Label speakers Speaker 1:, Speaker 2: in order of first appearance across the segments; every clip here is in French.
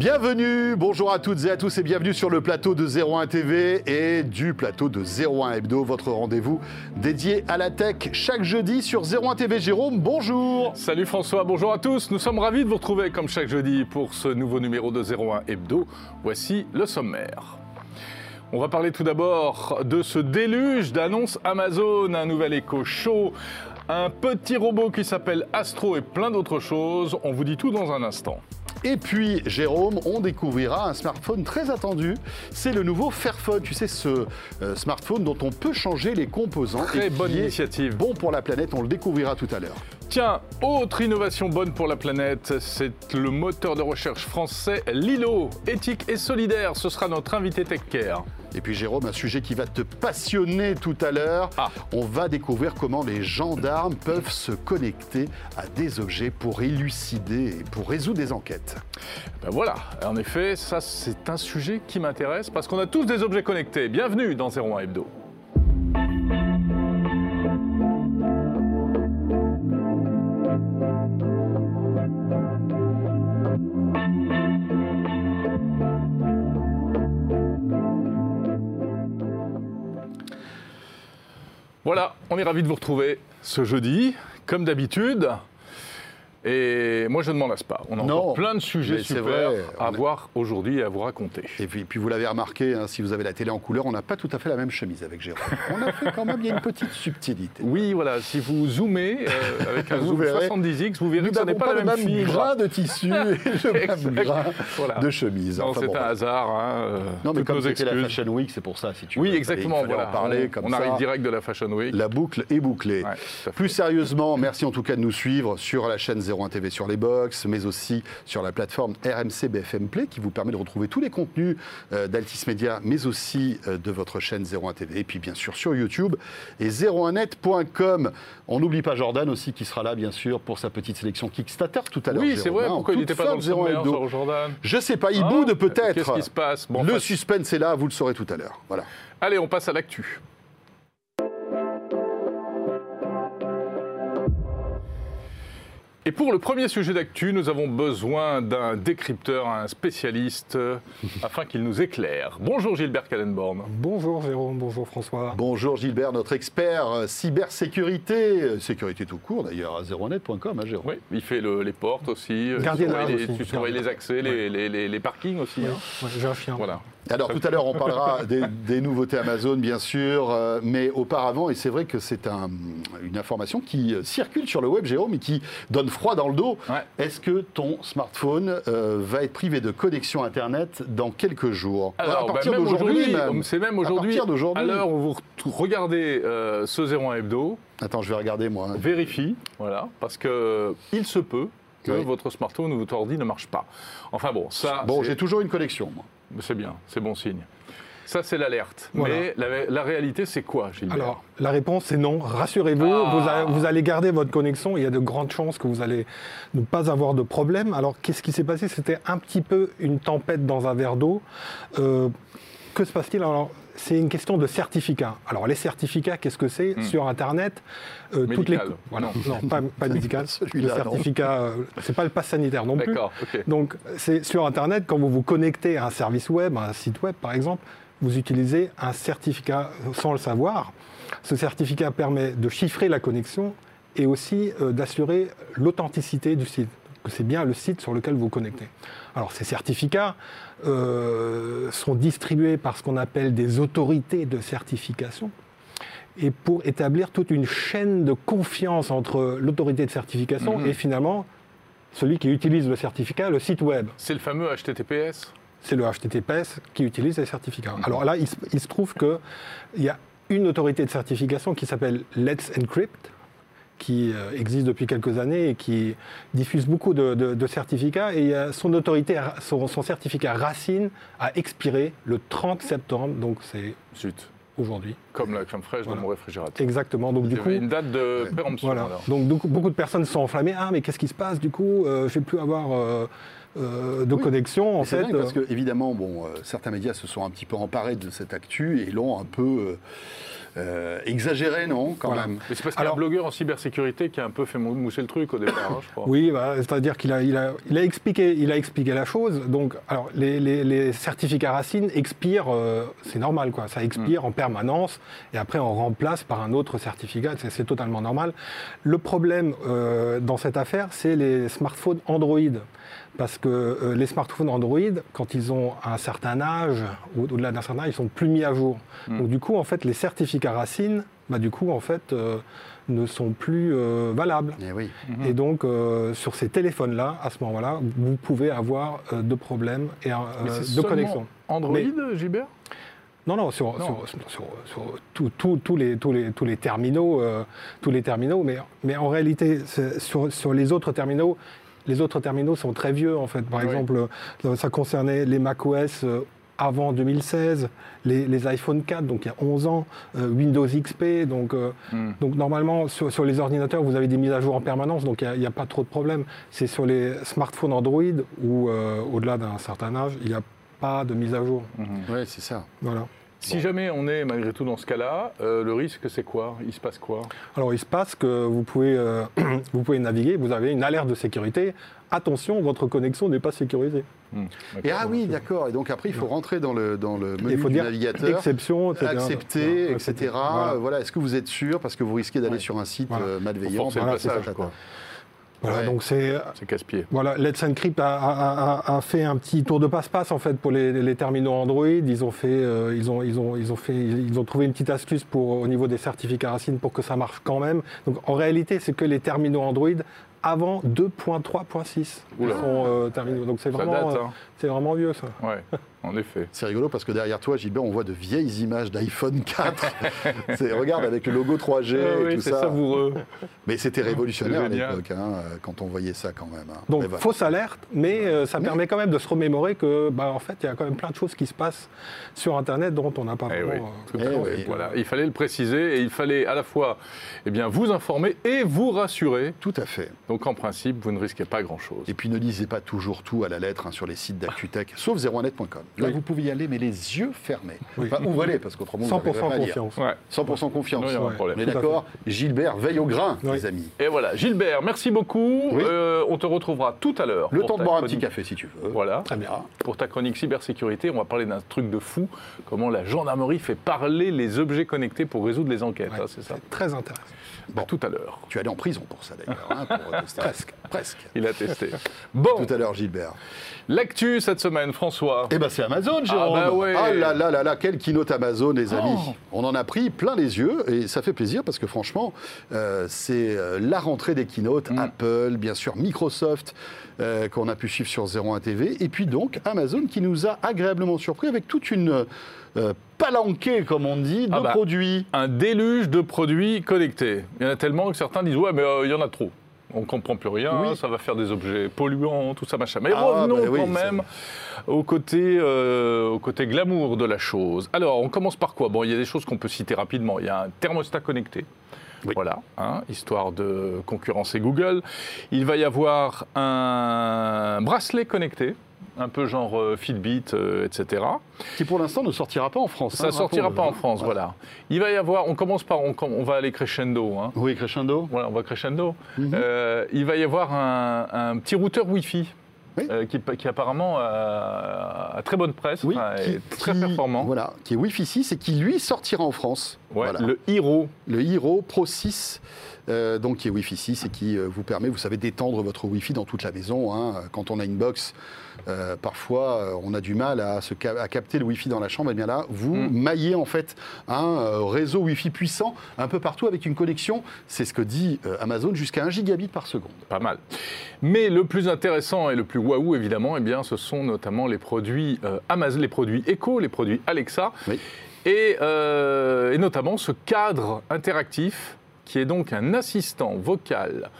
Speaker 1: Bienvenue, bonjour à toutes et à tous et bienvenue sur le plateau de 01 TV et du plateau de 01 Hebdo, votre rendez-vous dédié à la tech chaque jeudi sur 01 TV. Jérôme, bonjour.
Speaker 2: Salut François, bonjour à tous. Nous sommes ravis de vous retrouver comme chaque jeudi pour ce nouveau numéro de 01 Hebdo. Voici le sommaire. On va parler tout d'abord de ce déluge d'annonces Amazon, un nouvel écho chaud, un petit robot qui s'appelle Astro et plein d'autres choses. On vous dit tout dans un instant.
Speaker 1: Et puis, Jérôme, on découvrira un smartphone très attendu. C'est le nouveau Fairphone. Tu sais, ce euh, smartphone dont on peut changer les composants.
Speaker 2: Très
Speaker 1: et
Speaker 2: bonne initiative.
Speaker 1: Bon pour la planète, on le découvrira tout à l'heure.
Speaker 2: Tiens, autre innovation bonne pour la planète, c'est le moteur de recherche français Lilo, éthique et solidaire. Ce sera notre invité TechCare.
Speaker 1: Et puis Jérôme, un sujet qui va te passionner tout à l'heure.
Speaker 2: Ah.
Speaker 1: On va découvrir comment les gendarmes peuvent se connecter à des objets pour élucider et pour résoudre des enquêtes.
Speaker 2: Ben voilà, en effet, ça c'est un sujet qui m'intéresse parce qu'on a tous des objets connectés. Bienvenue dans 01 Hebdo. Voilà, on est ravis de vous retrouver ce jeudi, comme d'habitude. Et moi, je ne m'en lasse pas. On a
Speaker 1: Non,
Speaker 2: encore plein de sujets super
Speaker 1: vrai,
Speaker 2: à voir aujourd'hui et à vous raconter.
Speaker 1: Et puis, puis vous l'avez remarqué, hein, si vous avez la télé en couleur, on n'a pas tout à fait la même chemise avec Jérôme. On a fait quand même, il y a une petite subtilité.
Speaker 2: Oui, voilà, si vous zoomez euh, avec un
Speaker 1: Vous
Speaker 2: zoom
Speaker 1: verrez.
Speaker 2: 70x, vous verrez
Speaker 1: Nous
Speaker 2: que ce n'est pas,
Speaker 1: pas,
Speaker 2: la
Speaker 1: le
Speaker 2: même,
Speaker 1: même grain de tissu et le même grain
Speaker 2: Voilà.
Speaker 1: de chemise. Enfin,
Speaker 2: c'est
Speaker 1: bon,
Speaker 2: un hasard. hein, euh,
Speaker 1: Non, mais comme c'était la. Fashion Week, c'est pour ça, si tu veux.
Speaker 2: Oui, exactement. Voilà.
Speaker 1: en parler
Speaker 2: on
Speaker 1: comme
Speaker 2: on
Speaker 1: ça.
Speaker 2: arrive direct de la Fashion Week.
Speaker 1: La boucle est bouclée. Plus sérieusement, merci en tout cas de nous suivre sur la chaîne 01 TV sur les box, mais aussi sur la plateforme RMC BFM Play qui vous permet de retrouver tous les contenus euh, d'Altis Media, mais aussi euh, de votre chaîne 01 TV, et puis bien sûr sur YouTube et 01net.com. On n'oublie pas Jordan aussi qui sera là bien sûr pour sa petite sélection Kickstarter tout à l'heure.
Speaker 2: Oui, c'est vrai.
Speaker 1: hein,
Speaker 2: Pourquoi il n'était pas dans le
Speaker 1: 01
Speaker 2: sommaire, Jordan
Speaker 1: Je sais pas, il
Speaker 2: Ah,
Speaker 1: boude peut-être.
Speaker 2: Qu'est-ce qui se passe? Bon,
Speaker 1: Le suspense est là, vous le saurez tout à l'heure. Voilà.
Speaker 2: Allez, on passe à l'actu. Et pour le premier sujet d'actu, nous avons besoin d'un décrypteur, un spécialiste, euh, afin qu'il nous éclaire. Bonjour Gilbert Kallenborn.
Speaker 3: Bonjour Jérôme, bonjour François.
Speaker 1: Bonjour Gilbert, notre expert euh, cybersécurité, sécurité tout court d'ailleurs, à 01net.com, hein, Jérôme.
Speaker 2: Oui, il fait le- les portes aussi. euh, tu
Speaker 3: Gardien
Speaker 2: surveilles
Speaker 3: large
Speaker 2: les, tu surveilles les accès, les, les- les- les parkings aussi. hein.
Speaker 3: Ouais, J'ai un chien.
Speaker 2: Voilà.
Speaker 1: Alors tout à l'heure, on parlera des, des nouveautés Amazon, bien sûr, euh, mais auparavant, et c'est vrai que c'est un- une information qui circule sur le web, Jérôme, et qui donne froid dans le dos.
Speaker 2: Ouais.
Speaker 1: Est-ce que ton smartphone euh, va être privé de connexion Internet dans quelques jours?
Speaker 2: Alors,
Speaker 1: À partir
Speaker 2: bah,
Speaker 1: d'aujourd'hui, même.
Speaker 2: c'est même
Speaker 1: À
Speaker 2: aujourd'hui,
Speaker 1: partir d'aujourd'hui.
Speaker 2: à l'heure où vous re- regardez euh, ce 01 hebdo,
Speaker 1: Attends, je vais regarder moi.
Speaker 2: vérifie, voilà, parce que il se peut que
Speaker 1: Oui.
Speaker 2: votre smartphone ou votre ordi ne marche pas. Enfin bon, ça,
Speaker 1: Bon, j'ai toujours une connexion, moi.
Speaker 2: c'est bien, c'est bon signe. Ça, c'est l'alerte.
Speaker 3: Voilà.
Speaker 2: Mais la, la réalité, c'est quoi, Gilbert
Speaker 3: Alors, la réponse est non. Rassurez-vous,
Speaker 2: Ah.
Speaker 3: vous, allez, vous allez garder votre connexion. Il y a de grandes chances que vous allez ne pas avoir de problème. Alors, qu'est-ce qui s'est passé? C'était un petit peu une tempête dans un verre d'eau. Euh, que se passe-t-il? Alors, c'est une question de certificat. Alors, les certificats, qu'est-ce que c'est? Sur Internet, euh, toutes les
Speaker 2: Médical.
Speaker 3: voilà, non, pas, pas médical. Le certificat, euh, c'est pas le pass sanitaire non plus.
Speaker 2: D'accord, ok.
Speaker 3: Donc, c'est sur Internet, quand vous vous connectez à un service web, à un site web par exemple, vous utilisez un certificat sans le savoir. Ce certificat permet de chiffrer la connexion et aussi euh, d'assurer l'authenticité du site, que c'est bien le site sur lequel vous connectez. Alors, ces certificats euh, sont distribués par ce qu'on appelle des autorités de certification et pour établir toute une chaîne de confiance entre l'autorité de certification
Speaker 2: Mhm.
Speaker 3: et finalement celui qui utilise le certificat, le site web.
Speaker 2: C'est le fameux HTTPS
Speaker 3: C'est le HTTPS qui utilise les certificats. Alors là, il se, il se trouve qu'il y a une autorité de certification qui s'appelle Let's Encrypt, qui euh, existe depuis quelques années et qui diffuse beaucoup de, de- de certificats. Et euh, son autorité, son, son certificat Racine a expiré le 30 septembre, donc c'est aujourd'hui.
Speaker 2: comme la crème fraîche
Speaker 3: Voilà.
Speaker 2: dans mon réfrigérateur.
Speaker 3: Exactement. Donc
Speaker 2: Il
Speaker 3: du coup,
Speaker 2: une date de péremption.
Speaker 3: Voilà. Donc beaucoup, de personnes sont enflammées. Ah, mais qu'est-ce qui se passe du coup Euh, Je ne vais plus avoir euh, euh, de
Speaker 1: Oui.
Speaker 3: connexion, en fait.
Speaker 1: dingue parce
Speaker 3: euh,
Speaker 1: que, évidemment, bon, euh, certains médias se sont un petit peu emparés de cette actu et l'ont un peu euh, euh, exagéré, non Quand
Speaker 3: Voilà.
Speaker 1: même?
Speaker 2: Mais c'est parce qu'il y a un
Speaker 3: Alors-
Speaker 2: blogueur en cybersécurité qui a un peu fait mou- mousser le truc au départ, hein, je crois.
Speaker 3: Oui, bah, c'est-à-dire qu'il a, il a, il a, expliqué, il a expliqué la chose. Donc, alors, les, les- les certificats racines expirent, euh, c'est normal, quoi. Ça expire en permanence et après on remplace par un autre certificat. C'est, c'est totalement normal. Le problème euh, dans cette affaire, c'est les smartphones Android. Parce que euh, les smartphones Android, quand ils ont un certain âge, ou au-delà d'un certain âge, ils sont plus mis à jour. Donc du coup, en fait, les certificats racines, bah, du coup, en fait, euh, ne sont plus euh, valables.
Speaker 1: Eh oui.
Speaker 3: Et donc, euh, sur ces téléphones-là, à ce moment-là, vous pouvez avoir euh, de problèmes et, euh, de connexion.
Speaker 2: Android,
Speaker 3: Mais-
Speaker 2: Gilbert?
Speaker 3: Non, non, sur,
Speaker 2: Non.
Speaker 3: sur- sur- sur- sur tout- tout- tous les, tous les, tous les terminaux, euh, tous les terminaux, mais, mais en réalité, sur les autres terminaux, les autres terminaux sont très vieux, en fait. Par
Speaker 2: Oui.
Speaker 3: exemple, euh, ça concernait les macOS euh, avant 2016, les, les iPhone 4, donc il y a 11 ans, euh, Windows XP, donc... euh,
Speaker 2: Hmm.
Speaker 3: donc normalement, sur, sur les ordinateurs, vous avez des mises à jour en permanence, donc il n'y a, pas trop de problème. C'est sur les smartphones Android où, euh, au-delà d'un certain âge, il n'y a pas de mise à jour.
Speaker 1: Ouais, c'est ça.
Speaker 3: Voilà.
Speaker 2: Si jamais on est malgré tout dans ce cas-là, euh, le risque c'est quoi? Il se passe quoi?
Speaker 3: Alors il se passe que vous pouvez, euh, vous pouvez naviguer, vous avez une alerte de sécurité. Attention, votre connexion n'est pas sécurisée.
Speaker 2: Hmm,
Speaker 1: Et ah oui, d'accord. Et donc après, il faut rentrer dans le, dans le menu
Speaker 3: Il faut
Speaker 1: du
Speaker 3: dire
Speaker 1: navigateur.
Speaker 3: exception, etc.
Speaker 1: accepter,
Speaker 3: Voilà,
Speaker 1: etc.
Speaker 3: Voilà.
Speaker 1: Voilà. Est-ce que vous êtes sûr? Parce que vous risquez d'aller
Speaker 3: Ouais.
Speaker 1: sur un site
Speaker 3: Voilà.
Speaker 1: euh, malveillant.
Speaker 3: Voilà,
Speaker 2: passage, quoi.
Speaker 3: Voilà,
Speaker 1: Ouais.
Speaker 3: donc c'est
Speaker 2: C'est casse-pied.
Speaker 3: voilà, Let's Encrypt a, a- a- a fait un petit tour de passe-passe en fait pour les, les terminaux Android. Ils ont fait, euh, ils ont, ils ont, ils ont fait, ils ont trouvé une petite astuce pour au niveau des certificats racines pour que ça marche quand même. Donc en réalité, c'est que les terminaux Android avant 2.3.6
Speaker 2: Oula.
Speaker 3: sont euh, terminaux. Donc c'est vraiment, euh,
Speaker 2: hein.
Speaker 3: c'est vraiment vieux ça.
Speaker 2: Ouais, en effet.
Speaker 1: C'est rigolo parce que derrière toi, Gilbert, on voit de vieilles images d'iPhone 4. C'est- regarde avec le logo 3G
Speaker 2: Ah
Speaker 1: et
Speaker 2: oui,
Speaker 1: tout
Speaker 2: c'est
Speaker 1: ça.
Speaker 2: savoureux.
Speaker 1: Mais c'était révolutionnaire à l'époque, hein, quand on voyait ça quand même. hein.
Speaker 3: Donc
Speaker 1: voilà.
Speaker 3: fausse alerte, mais euh, ça
Speaker 1: Mais-
Speaker 3: permet quand même de se remémorer que, bah, en fait, il y a quand même plein de choses qui se passent sur Internet dont on n'a pas
Speaker 2: Eh
Speaker 3: vraiment.
Speaker 2: oui,
Speaker 3: euh,
Speaker 2: tout à
Speaker 1: Eh oui.
Speaker 2: Voilà, il fallait le préciser et il fallait à la fois eh bien, vous informer et vous rassurer.
Speaker 1: Tout à fait.
Speaker 2: Donc en principe, vous ne risquez pas grand-chose.
Speaker 1: Et puis ne lisez pas toujours tout à la lettre hein, sur les sites d'ActuTech, sauf 01net.com. Là,
Speaker 3: Oui.
Speaker 1: vous pouvez y aller, mais les yeux fermés.
Speaker 3: Oui.
Speaker 1: Enfin, ouvrez-les, parce qu'autrement, vous
Speaker 3: 100%
Speaker 1: n'arriverez pas à lire.
Speaker 3: confiance.
Speaker 2: Ouais.
Speaker 1: 100% confiance.
Speaker 2: Non, il y a pas de
Speaker 3: Ouais.
Speaker 2: problème.
Speaker 1: On est d'accord Gilbert veille au grain,
Speaker 3: Oui.
Speaker 1: les amis.
Speaker 2: Et voilà, Gilbert, merci beaucoup.
Speaker 1: Oui.
Speaker 2: Euh, on te retrouvera tout à l'heure.
Speaker 1: Le temps de boire un petit café si tu veux.
Speaker 2: Voilà.
Speaker 1: Très bien.
Speaker 2: Pour ta chronique cybersécurité, on va parler d'un truc de fou, comment la gendarmerie fait parler les objets connectés pour résoudre les enquêtes.
Speaker 3: Ouais,
Speaker 2: hein, c'est ça
Speaker 3: c'est très intéressant.
Speaker 2: Bon, tout à l'heure.
Speaker 1: Tu es allé en prison pour ça d'ailleurs. hein. Presque. Presque.
Speaker 2: Il a testé. Bon,
Speaker 1: Tout à l'heure, Gilbert.
Speaker 2: l'actu cette semaine, François.
Speaker 1: Eh ben c'est Amazon, Jérôme.
Speaker 2: bah ouais.
Speaker 1: Ah là là là là, quelle keynote Amazon, les amis.
Speaker 2: Oh.
Speaker 1: On en a pris plein les yeux et ça fait plaisir parce que franchement, euh, c'est euh, la rentrée des keynotes.
Speaker 2: Mm.
Speaker 1: Apple, bien sûr, Microsoft, euh, qu'on a pu suivre sur 01 TV. Et puis donc Amazon qui nous a agréablement surpris avec toute une euh, palanquée, comme on dit, de
Speaker 2: Ah bah.
Speaker 1: produits.
Speaker 2: Un déluge de produits connectés. Il y en a tellement que certains disent Ouais, mais euh, il y en a trop. On ne comprend plus rien,
Speaker 1: Oui.
Speaker 2: ça va faire des objets polluants, tout ça, machin. Mais
Speaker 1: Ah,
Speaker 2: revenons
Speaker 1: bah oui,
Speaker 2: quand même au côté, euh, au côté glamour de la chose. Alors, on commence par quoi? Bon, il y a des choses qu'on peut citer rapidement. Il y a un thermostat connecté.
Speaker 1: Oui.
Speaker 2: Voilà, hein, histoire de concurrencer Google. Il va y avoir un bracelet connecté, un peu genre euh, Fitbit, euh, etc.
Speaker 1: Qui pour l'instant ne sortira pas en France.
Speaker 2: Ça
Speaker 1: hein,
Speaker 2: sortira pas en France, voilà. Il va y avoir, on commence par, on, on va aller crescendo, hein.
Speaker 1: Oui, crescendo.
Speaker 2: Voilà, on va crescendo.
Speaker 1: Mhm.
Speaker 2: Euh, il va y avoir un, un petit routeur Wi-Fi.
Speaker 1: Oui.
Speaker 2: euh, qui, qui apparemment a, a très bonne presse,
Speaker 1: Oui,
Speaker 2: enfin,
Speaker 1: qui-
Speaker 2: est très
Speaker 1: qui-
Speaker 2: performant.
Speaker 1: Voilà, qui est Wi-Fi 6 et qui lui sortira en France.
Speaker 2: Ouais,
Speaker 1: Voilà.
Speaker 2: Le Hero,
Speaker 1: le Hero Pro 6, euh, donc qui est Wi-Fi 6 et qui euh, vous permet, vous savez, d'étendre votre Wi-Fi dans toute la maison. hein. Quand on a une box, euh, parfois on a du mal à, se ca- à capter le Wi-Fi dans la chambre. Et bien là, vous
Speaker 2: Mm.
Speaker 1: maillez en fait un réseau Wi-Fi puissant un peu partout avec une connexion, c'est ce que dit Amazon, jusqu'à 1 gigabit par seconde.
Speaker 2: pas mal. Mais le plus intéressant et le plus waouh, évidemment, eh bien, ce sont notamment les produits Amazon, les produits Echo, les produits Alexa,
Speaker 1: Oui.
Speaker 2: et, euh, et notamment ce cadre interactif qui est donc un assistant vocal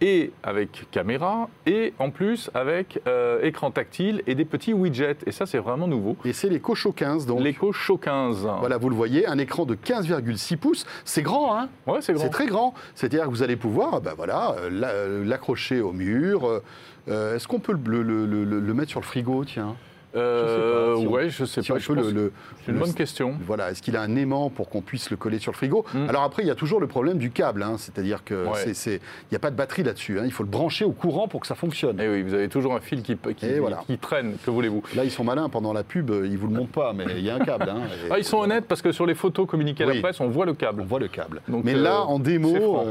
Speaker 2: et avec caméra, et en plus avec euh, écran tactile et des petits widgets. Et ça, c'est vraiment nouveau.
Speaker 1: Et c'est l'Echo Show 15, donc.
Speaker 2: L'Echo Show 15.
Speaker 1: Voilà, vous le voyez, un écran de 15,6 pouces. C'est grand, hein?
Speaker 2: Ouais, c'est grand.
Speaker 1: C'est très grand. C'est-à-dire que vous allez pouvoir ben voilà, euh, euh, l'accrocher au mur. Euh, Est-ce qu'on peut le, le- le- le- le mettre sur le frigo, tiens?
Speaker 2: Euh,
Speaker 1: Je sais pas, si on-
Speaker 2: ouais, je sais
Speaker 1: Si
Speaker 2: pas.
Speaker 1: on
Speaker 2: je
Speaker 1: peut
Speaker 2: pense-
Speaker 1: le- le-
Speaker 2: C'est une
Speaker 1: le-
Speaker 2: bonne question.
Speaker 1: Voilà, est-ce qu'il a un aimant pour qu'on puisse le coller sur le frigo
Speaker 2: Mm.
Speaker 1: Alors après, il y a toujours le problème du câble, hein, c'est-à-dire que
Speaker 2: Ouais.
Speaker 1: c'est- c'est- il n'y a pas de batterie là-dessus. hein, il faut le brancher au courant pour que ça fonctionne.
Speaker 2: Et oui, vous avez toujours un fil qui, qui,
Speaker 1: Et voilà.
Speaker 2: qui traîne, que voulez-vous?
Speaker 1: Là, ils sont malins pendant la pub, ils vous le montrent pas, mais il y a un câble. hein, et-
Speaker 2: ah, Ils sont honnêtes parce que sur les photos communiquées à
Speaker 1: Oui.
Speaker 2: la presse, on voit le
Speaker 1: On
Speaker 2: câble.
Speaker 1: voit le câble.
Speaker 2: Donc,
Speaker 1: mais
Speaker 2: euh,
Speaker 1: là, en
Speaker 2: c'est
Speaker 1: démo.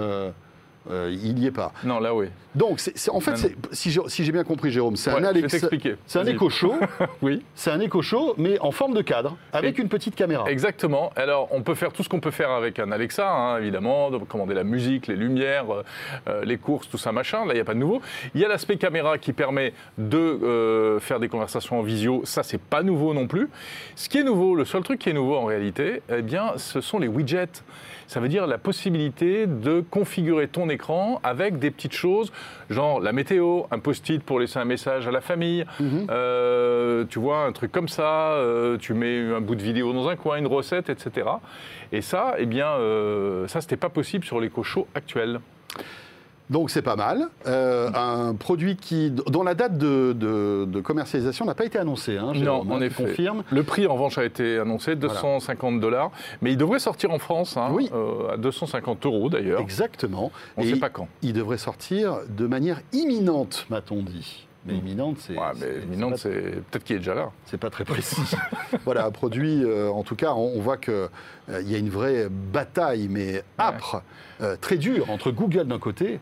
Speaker 1: Euh, il n'y est pas.
Speaker 2: Non, là, oui.
Speaker 1: Donc, c'est- c'est- en fait, c'est- si j'ai si j'ai bien compris, Jérôme, c'est
Speaker 2: Ouais,
Speaker 1: un
Speaker 2: t'expliquer.
Speaker 1: c'est un écho chaud,
Speaker 2: Oui.
Speaker 1: c'est un écho chaud, mais en forme de cadre, avec
Speaker 2: Et-
Speaker 1: une petite caméra.
Speaker 2: Exactement. Alors, on peut faire tout ce qu'on peut faire avec un Alexa, hein, évidemment, de commander la musique, les lumières, euh, euh, les courses, tout ça, machin. Là, il n'y a pas de nouveau. Il y a l'aspect caméra qui permet de euh, faire des conversations en visio. Ça, c'est pas nouveau non plus. Ce qui est nouveau, le seul truc qui est nouveau en réalité, eh bien, ce sont les widgets. Ça veut dire la possibilité de configurer ton écran avec des petites choses, genre la météo, un post-it pour laisser un message à la famille,
Speaker 1: Mhm.
Speaker 2: euh, tu vois, un truc comme ça, euh, tu mets un bout de vidéo dans un coin, une recette, etc. Et ça, eh bien, euh, ça, c'était pas possible sur les cochons actuels.
Speaker 1: Donc c'est pas mal. Euh, un produit qui, dont la date de, de- de commercialisation n'a pas été annoncée. Hein,
Speaker 2: Non, en
Speaker 1: hein,
Speaker 2: effet.
Speaker 1: confirmes.
Speaker 2: Le prix, en revanche, a été annoncé, 250 dollars. Mais il devrait sortir en France, hein,
Speaker 1: Oui.
Speaker 2: euh, à 250 euros d'ailleurs.
Speaker 1: Exactement.
Speaker 2: On ne sait pas quand.
Speaker 1: Il devrait sortir de manière imminente, m'a-t-on dit. Mais imminente, c'est
Speaker 2: Ouais, mais imminente,
Speaker 1: c'est
Speaker 2: peut-être qu'il est déjà là.
Speaker 1: c'est pas très précis. voilà, un produit, euh, en tout cas, on, on voit qu'il y a une vraie bataille, mais âpre, euh, très dure, entre Google d'un côté,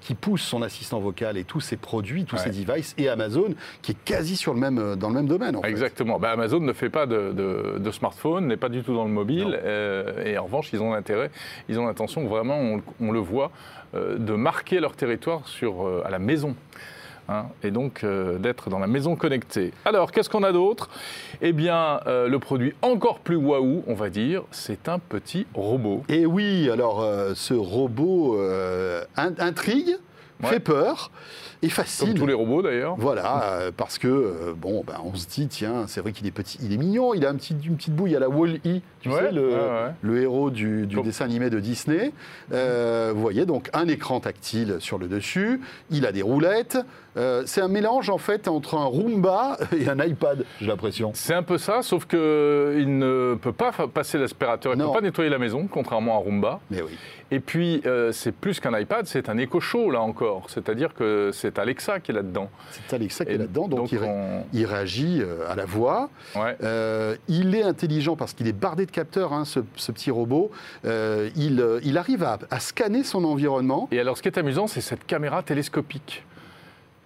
Speaker 1: qui pousse son assistant vocal et tous ses produits, tous
Speaker 2: Ouais.
Speaker 1: ses devices, et Amazon, qui est quasi sur le même, euh, dans le même domaine. En fait.
Speaker 2: Exactement. Bah, Amazon ne fait pas de, de- de smartphone, n'est pas du tout dans le mobile. euh, et en revanche, ils ont l'intérêt, ils ont l'intention, vraiment, on, on le voit, euh, de marquer leur territoire sur, euh, à la maison. Hein, et donc euh, d'être dans la maison connectée. Alors, qu'est-ce qu'on a d'autre? Eh bien, euh, le produit encore plus waouh, on va dire, c'est un petit robot.
Speaker 1: Et oui, alors euh, ce robot in- intrigue,
Speaker 2: Ouais.
Speaker 1: fait peur et fascine.
Speaker 2: Comme tous les robots d'ailleurs.
Speaker 1: Voilà, euh, parce que euh, bon, ben, on se dit tiens, c'est vrai qu'il est petit, il est mignon, il a un petit, une petite bouille à la Wall-E, tu
Speaker 2: Ouais,
Speaker 1: sais, le,
Speaker 2: ouais, ouais.
Speaker 1: le héros du, dessin animé de Disney. Euh, vous voyez donc un écran tactile sur le dessus, il a des roulettes. C'est un mélange en fait entre un Roomba et un iPad, j'ai l'impression.
Speaker 2: C'est un peu ça, sauf qu'il ne peut pas passer l'aspirateur, il ne peut pas nettoyer la maison, contrairement à Roomba.
Speaker 1: Mais oui.
Speaker 2: Et puis, c'est plus qu'un iPad, c'est un Echo Show, là encore. C'est-à-dire que c'est Alexa qui est là-dedans.
Speaker 1: C'est Alexa qui est là-dedans, donc, il, ré-
Speaker 2: on-
Speaker 1: il réagit euh, à la voix.
Speaker 2: ouais.
Speaker 1: Euh, il est intelligent parce qu'il est bardé de capteurs, hein, ce, ce petit robot. Euh, il, il arrive à, à scanner son environnement.
Speaker 2: Et alors, ce qui est amusant, c'est cette caméra télescopique.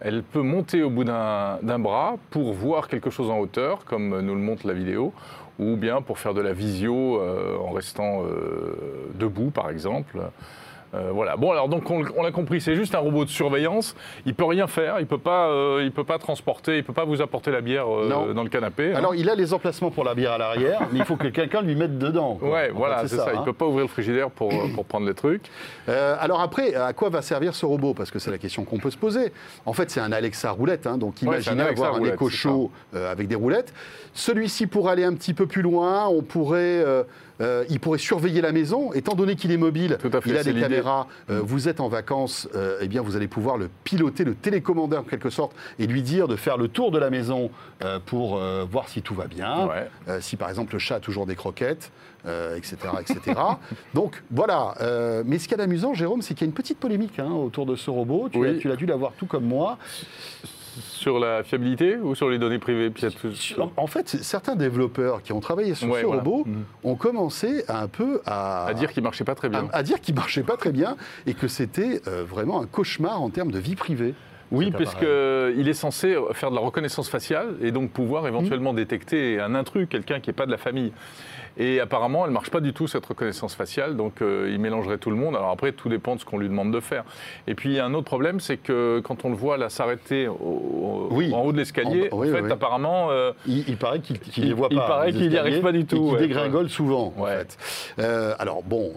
Speaker 2: Elle peut monter au bout d'un d'un bras pour voir quelque chose en hauteur, comme nous le montre la vidéo, ou bien pour faire de la visio euh, en restant euh, debout, par exemple. Euh, voilà. Bon, alors donc on, on l'a compris, c'est juste un robot de surveillance. Il peut rien faire, il peut pas, euh, il peut pas transporter, il peut pas vous apporter la bière euh, dans le canapé. hein.
Speaker 1: Alors, il a les emplacements pour la bière à l'arrière, mais il faut que quelqu'un lui mette dedans. quoi.
Speaker 2: Ouais,
Speaker 1: En
Speaker 2: voilà, c'est ça. Il
Speaker 1: hein.
Speaker 2: peut pas ouvrir le frigidaire pour, pour prendre les trucs.
Speaker 1: Alors après, à quoi va servir ce robot? Parce que c'est la question qu'on peut se poser. En fait, c'est un Alexa roulette, hein, donc imaginez avoir un
Speaker 2: roulette,
Speaker 1: chaud euh, avec des roulettes. Celui-ci pourrait aller un petit peu plus loin, on pourrait, euh, il pourrait surveiller la maison, étant donné qu'il est mobile,
Speaker 2: Tout à fait,
Speaker 1: il a des caméras, euh, vous êtes en vacances, euh, eh bien vous allez pouvoir le piloter, le télécommander en quelque sorte, et lui dire de faire le tour de la maison pour voir si tout va bien.
Speaker 2: Ouais.
Speaker 1: Si par exemple le chat a toujours des croquettes, etc. etc. Donc voilà. Mais ce qui est amusant, Jérôme, c'est qu'il y a une petite polémique hein, autour de ce robot. Tu
Speaker 2: Oui.
Speaker 1: tu l'as dû l'avoir tout comme moi.
Speaker 2: Sur la fiabilité ou sur les données privées
Speaker 1: En, en fait, certains développeurs qui ont travaillé sur
Speaker 2: Ouais,
Speaker 1: ce
Speaker 2: voilà.
Speaker 1: robot
Speaker 2: Mhm.
Speaker 1: ont commencé à un peu à,
Speaker 2: À dire qu'il marchait pas très bien.
Speaker 1: à, à dire qu'il marchait pas très bien et que c'était euh, vraiment un cauchemar en termes de vie privée.
Speaker 2: Oui, puisqu'il
Speaker 3: appareil.
Speaker 2: est censé faire de la reconnaissance faciale et donc pouvoir éventuellement détecter un intrus, quelqu'un qui n'est pas de la famille. Et apparemment, elle ne marche pas du tout, cette reconnaissance faciale, donc euh, il mélangerait tout le monde. Alors après, tout dépend de ce qu'on lui demande de faire. Et puis, il y a un autre problème, c'est que quand on le voit là s'arrêter
Speaker 1: Oui.
Speaker 2: en haut de l'escalier,
Speaker 1: En-
Speaker 2: fait,
Speaker 1: oui.
Speaker 2: apparemment, euh,
Speaker 1: Il, il paraît qu'il qu'il les
Speaker 2: Il-
Speaker 1: voit
Speaker 2: il
Speaker 1: pas.
Speaker 2: paraît
Speaker 1: les
Speaker 2: qu'il y arrive pas du tout, ouais,
Speaker 1: dégringole souvent, en
Speaker 2: Ouais.
Speaker 1: fait. Euh, alors bon,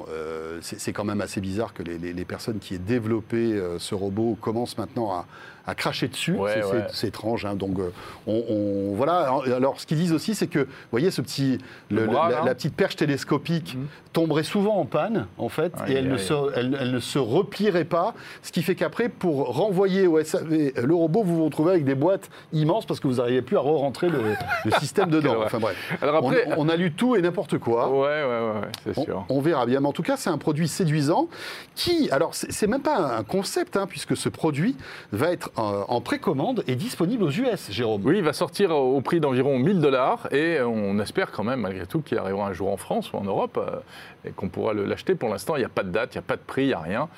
Speaker 1: c'est quand même assez bizarre que les, les- les personnes qui aient développé ce robot commencent maintenant à, à cracher dessus.
Speaker 2: Ouais,
Speaker 1: C'est- c'est
Speaker 2: ouais.
Speaker 1: c'est étrange. hein. Donc, euh, on, on- voilà. Alors, ce qu'ils disent aussi, c'est que, vous voyez, ce petit,
Speaker 2: Le
Speaker 1: le-
Speaker 2: bras,
Speaker 1: la, petite perche télescopique
Speaker 2: Mhm.
Speaker 1: tomberait souvent en panne, en fait, et elle ne, se, elle, elle ne se replierait pas. Ce qui fait qu'après, pour renvoyer au SAV le robot, vous vous retrouvez avec des boîtes immenses parce que vous n'arrivez plus à re-rentrer le, le système dedans. Enfin bref.
Speaker 2: Alors après-
Speaker 1: on, on a lu tout et n'importe quoi.
Speaker 2: ouais, ouais, ouais, c'est
Speaker 1: On,
Speaker 2: sûr.
Speaker 1: on verra bien. Mais en tout cas, c'est un produit séduisant qui, alors, c'est c'est même pas un concept, hein, puisque ce produit va être euh, en précommande et disponible aux US, Jérôme.
Speaker 2: Oui, il va sortir au prix d'environ 1000 dollars et on espère quand même, malgré tout, qu'il arrivera un jour en France ou en Europe euh, et qu'on pourra le- l'acheter. Pour l'instant, il n'y a pas de date, il n'y a pas de prix, il n'y a rien.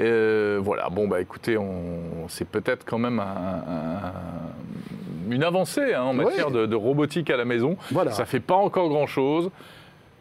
Speaker 2: Euh, voilà, bon, bah écoutez, on- c'est peut-être quand même un- un- une avancée hein, en
Speaker 1: Ouais.
Speaker 2: matière de, de robotique à la maison.
Speaker 1: Voilà.
Speaker 2: Ça fait pas encore grand-chose,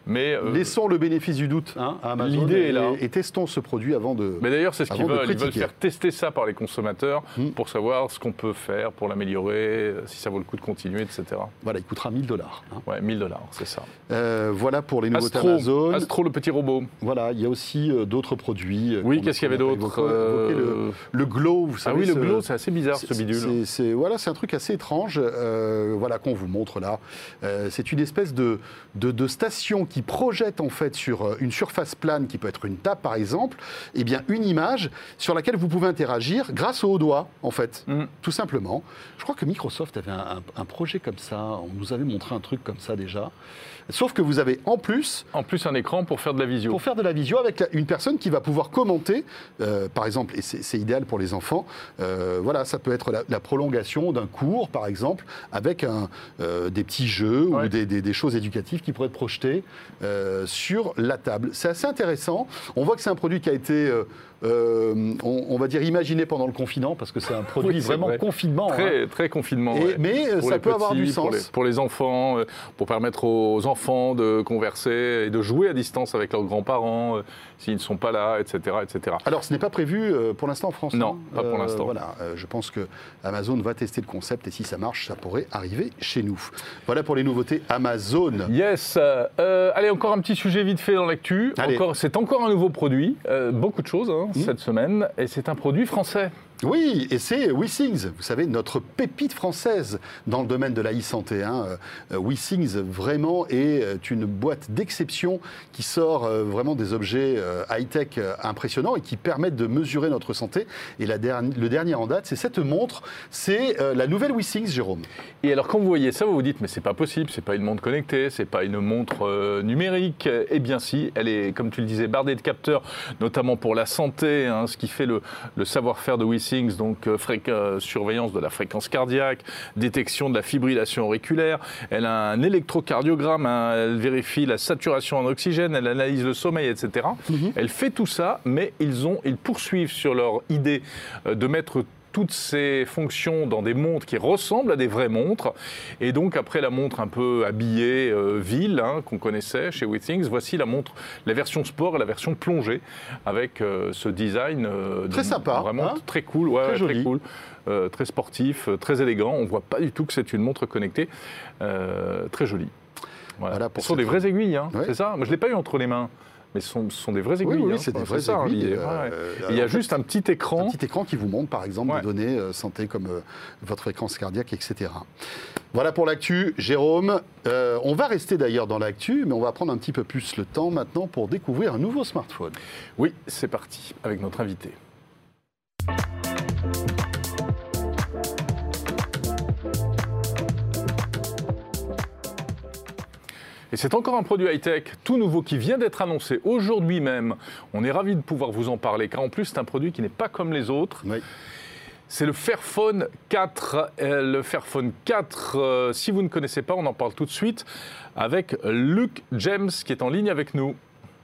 Speaker 2: mais... euh,
Speaker 1: Laissons le bénéfice du doute hein, à Amazon
Speaker 2: L'idée
Speaker 1: et,
Speaker 2: est là.
Speaker 1: et testons ce produit avant de.
Speaker 2: Mais d'ailleurs, c'est ce qu'ils veulent. Ils veulent faire tester ça par les consommateurs
Speaker 1: Hmm.
Speaker 2: pour savoir ce qu'on peut faire pour l'améliorer, euh, si ça vaut le coup de continuer, etc.
Speaker 1: Voilà, il coûtera 1000 dollars. hein.
Speaker 2: Ouais, 1000 dollars, c'est ça.
Speaker 1: Euh, voilà pour les nouveautés
Speaker 2: Astro,
Speaker 1: Amazon.
Speaker 2: Astro, le petit robot.
Speaker 1: Voilà, il y a aussi euh, d'autres produits.
Speaker 2: Oui, qu'est-ce qu'il y avait d'autre
Speaker 1: le, le glow, vous
Speaker 2: Ah
Speaker 1: savez.
Speaker 2: oui, le glow, c'est assez bizarre ce bidule.
Speaker 1: c'est- voilà, c'est un truc assez étrange. voilà qu'on vous montre là. C'est une espèce de, de, de station qui projette en fait sur euh, une surface plane qui peut être une table par exemple, et bien une image sur laquelle vous pouvez interagir grâce au haut doigt en fait,
Speaker 2: Mm.
Speaker 1: tout simplement. Je crois que Microsoft avait un, un- un projet comme ça. On nous avait montré un truc comme ça déjà. Sauf que vous avez en plus
Speaker 2: En plus, un écran pour faire de la visio.
Speaker 1: pour faire de la visio avec une personne qui va pouvoir commenter, euh, par exemple, et c'est idéal pour les enfants, euh, voilà, ça peut être la, la prolongation d'un cours, par exemple, avec un, euh, des petits jeux
Speaker 2: Ouais.
Speaker 1: ou des, des- des choses éducatives qui pourraient être projetées sur la table. C'est assez intéressant. On voit que c'est un produit qui a été, euh, on, on va dire, imaginé pendant le confinement, parce que c'est un produit
Speaker 2: Oui,
Speaker 1: vraiment
Speaker 2: vrai.
Speaker 1: confinement. hein.
Speaker 2: Très, très confinement.
Speaker 1: Et-
Speaker 2: ouais.
Speaker 1: mais euh,
Speaker 2: Pour
Speaker 1: ça peut avoir du
Speaker 2: petits, Pour les,
Speaker 1: sens.
Speaker 2: pour les enfants, euh, pour permettre aux enfants de converser et de jouer à distance avec leurs grands-parents s'ils ne sont pas là, etc. etc.
Speaker 1: Alors, ce n'est pas prévu euh, pour l'instant en France.
Speaker 2: Non,
Speaker 1: hein.
Speaker 2: pas pour l'instant.
Speaker 1: Voilà, euh, je pense que Amazon va tester le concept et si ça marche, ça pourrait arriver chez nous. Voilà pour les nouveautés Amazon.
Speaker 2: Yes. euh, allez, encore un petit sujet vite fait dans l'actu. C'est encore un nouveau produit. euh, beaucoup de choses hein, cette semaine. Et c'est un produit français.
Speaker 1: Oui, et c'est WeSings, vous savez, notre pépite française dans le domaine de la e-santé. Hein. Euh, WeSings, vraiment, est euh, une boîte d'exception qui sort euh, vraiment des objets high-tech impressionnants et qui permettent de mesurer notre santé. Et le dernier en date, c'est cette montre, c'est la nouvelle WeSings, Jérôme.
Speaker 2: Et alors, quand vous voyez ça, vous vous dites, mais c'est pas possible, c'est pas une montre connectée, c'est pas une montre numérique. Eh bien, si, elle est, comme tu le disais, bardée de capteurs, notamment pour la santé, hein, ce qui fait le, le savoir-faire de WeSings, donc euh, euh, surveillance de la fréquence cardiaque, détection de la fibrillation auriculaire. Elle a un électrocardiogramme, hein, elle vérifie la saturation en oxygène, elle analyse le sommeil, etc. Elle fait tout ça, mais ils, ont, ils poursuivent sur leur idée euh, de mettre toutes ces fonctions dans des montres qui ressemblent à des vraies montres. Et donc, après la montre un peu habillée, euh, ville, hein, qu'on connaissait chez WeThings, voici la montre, la version sport et la version plongée, avec euh, ce design euh, de-
Speaker 1: Très sympa,
Speaker 2: vraiment
Speaker 1: hein
Speaker 2: très cool, ouais,
Speaker 1: Très
Speaker 2: ouais,
Speaker 1: joli.
Speaker 2: cool. euh, très sportif, euh, très élégant. On voit pas du tout que c'est une montre connectée. Euh, très jolie. Voilà.
Speaker 1: Voilà pour
Speaker 2: ce sont des vraies aiguilles, hein,
Speaker 1: Ouais.
Speaker 2: c'est ça? Moi, je ne l'ai pas eu entre les mains. Mais ce sont, ce sont des vraies
Speaker 1: Oui,
Speaker 2: aiguilles.
Speaker 1: oui,
Speaker 2: hein.
Speaker 1: c'est des vraies
Speaker 2: ça, hein,
Speaker 1: aiguilles, euh, euh,
Speaker 2: Il y a
Speaker 1: fait,
Speaker 2: juste un petit écran.
Speaker 1: Un petit écran qui vous montre, par exemple,
Speaker 2: Ouais.
Speaker 1: des données euh, santé comme votre fréquence cardiaque, etc. Voilà pour l'actu. Jérôme, euh, on va rester d'ailleurs dans l'actu, mais on va prendre un petit peu plus le temps maintenant pour découvrir un nouveau smartphone.
Speaker 2: Oui, c'est parti avec notre invité. Et c'est encore un produit high-tech tout nouveau qui vient d'être annoncé aujourd'hui même. On est ravis de pouvoir vous en parler car en plus c'est un produit qui n'est pas comme les autres.
Speaker 1: Oui.
Speaker 2: C'est le Fairphone 4. Euh, Le Fairphone 4, euh, si vous ne connaissez pas, on en parle tout de suite avec Luc James qui est en ligne avec nous.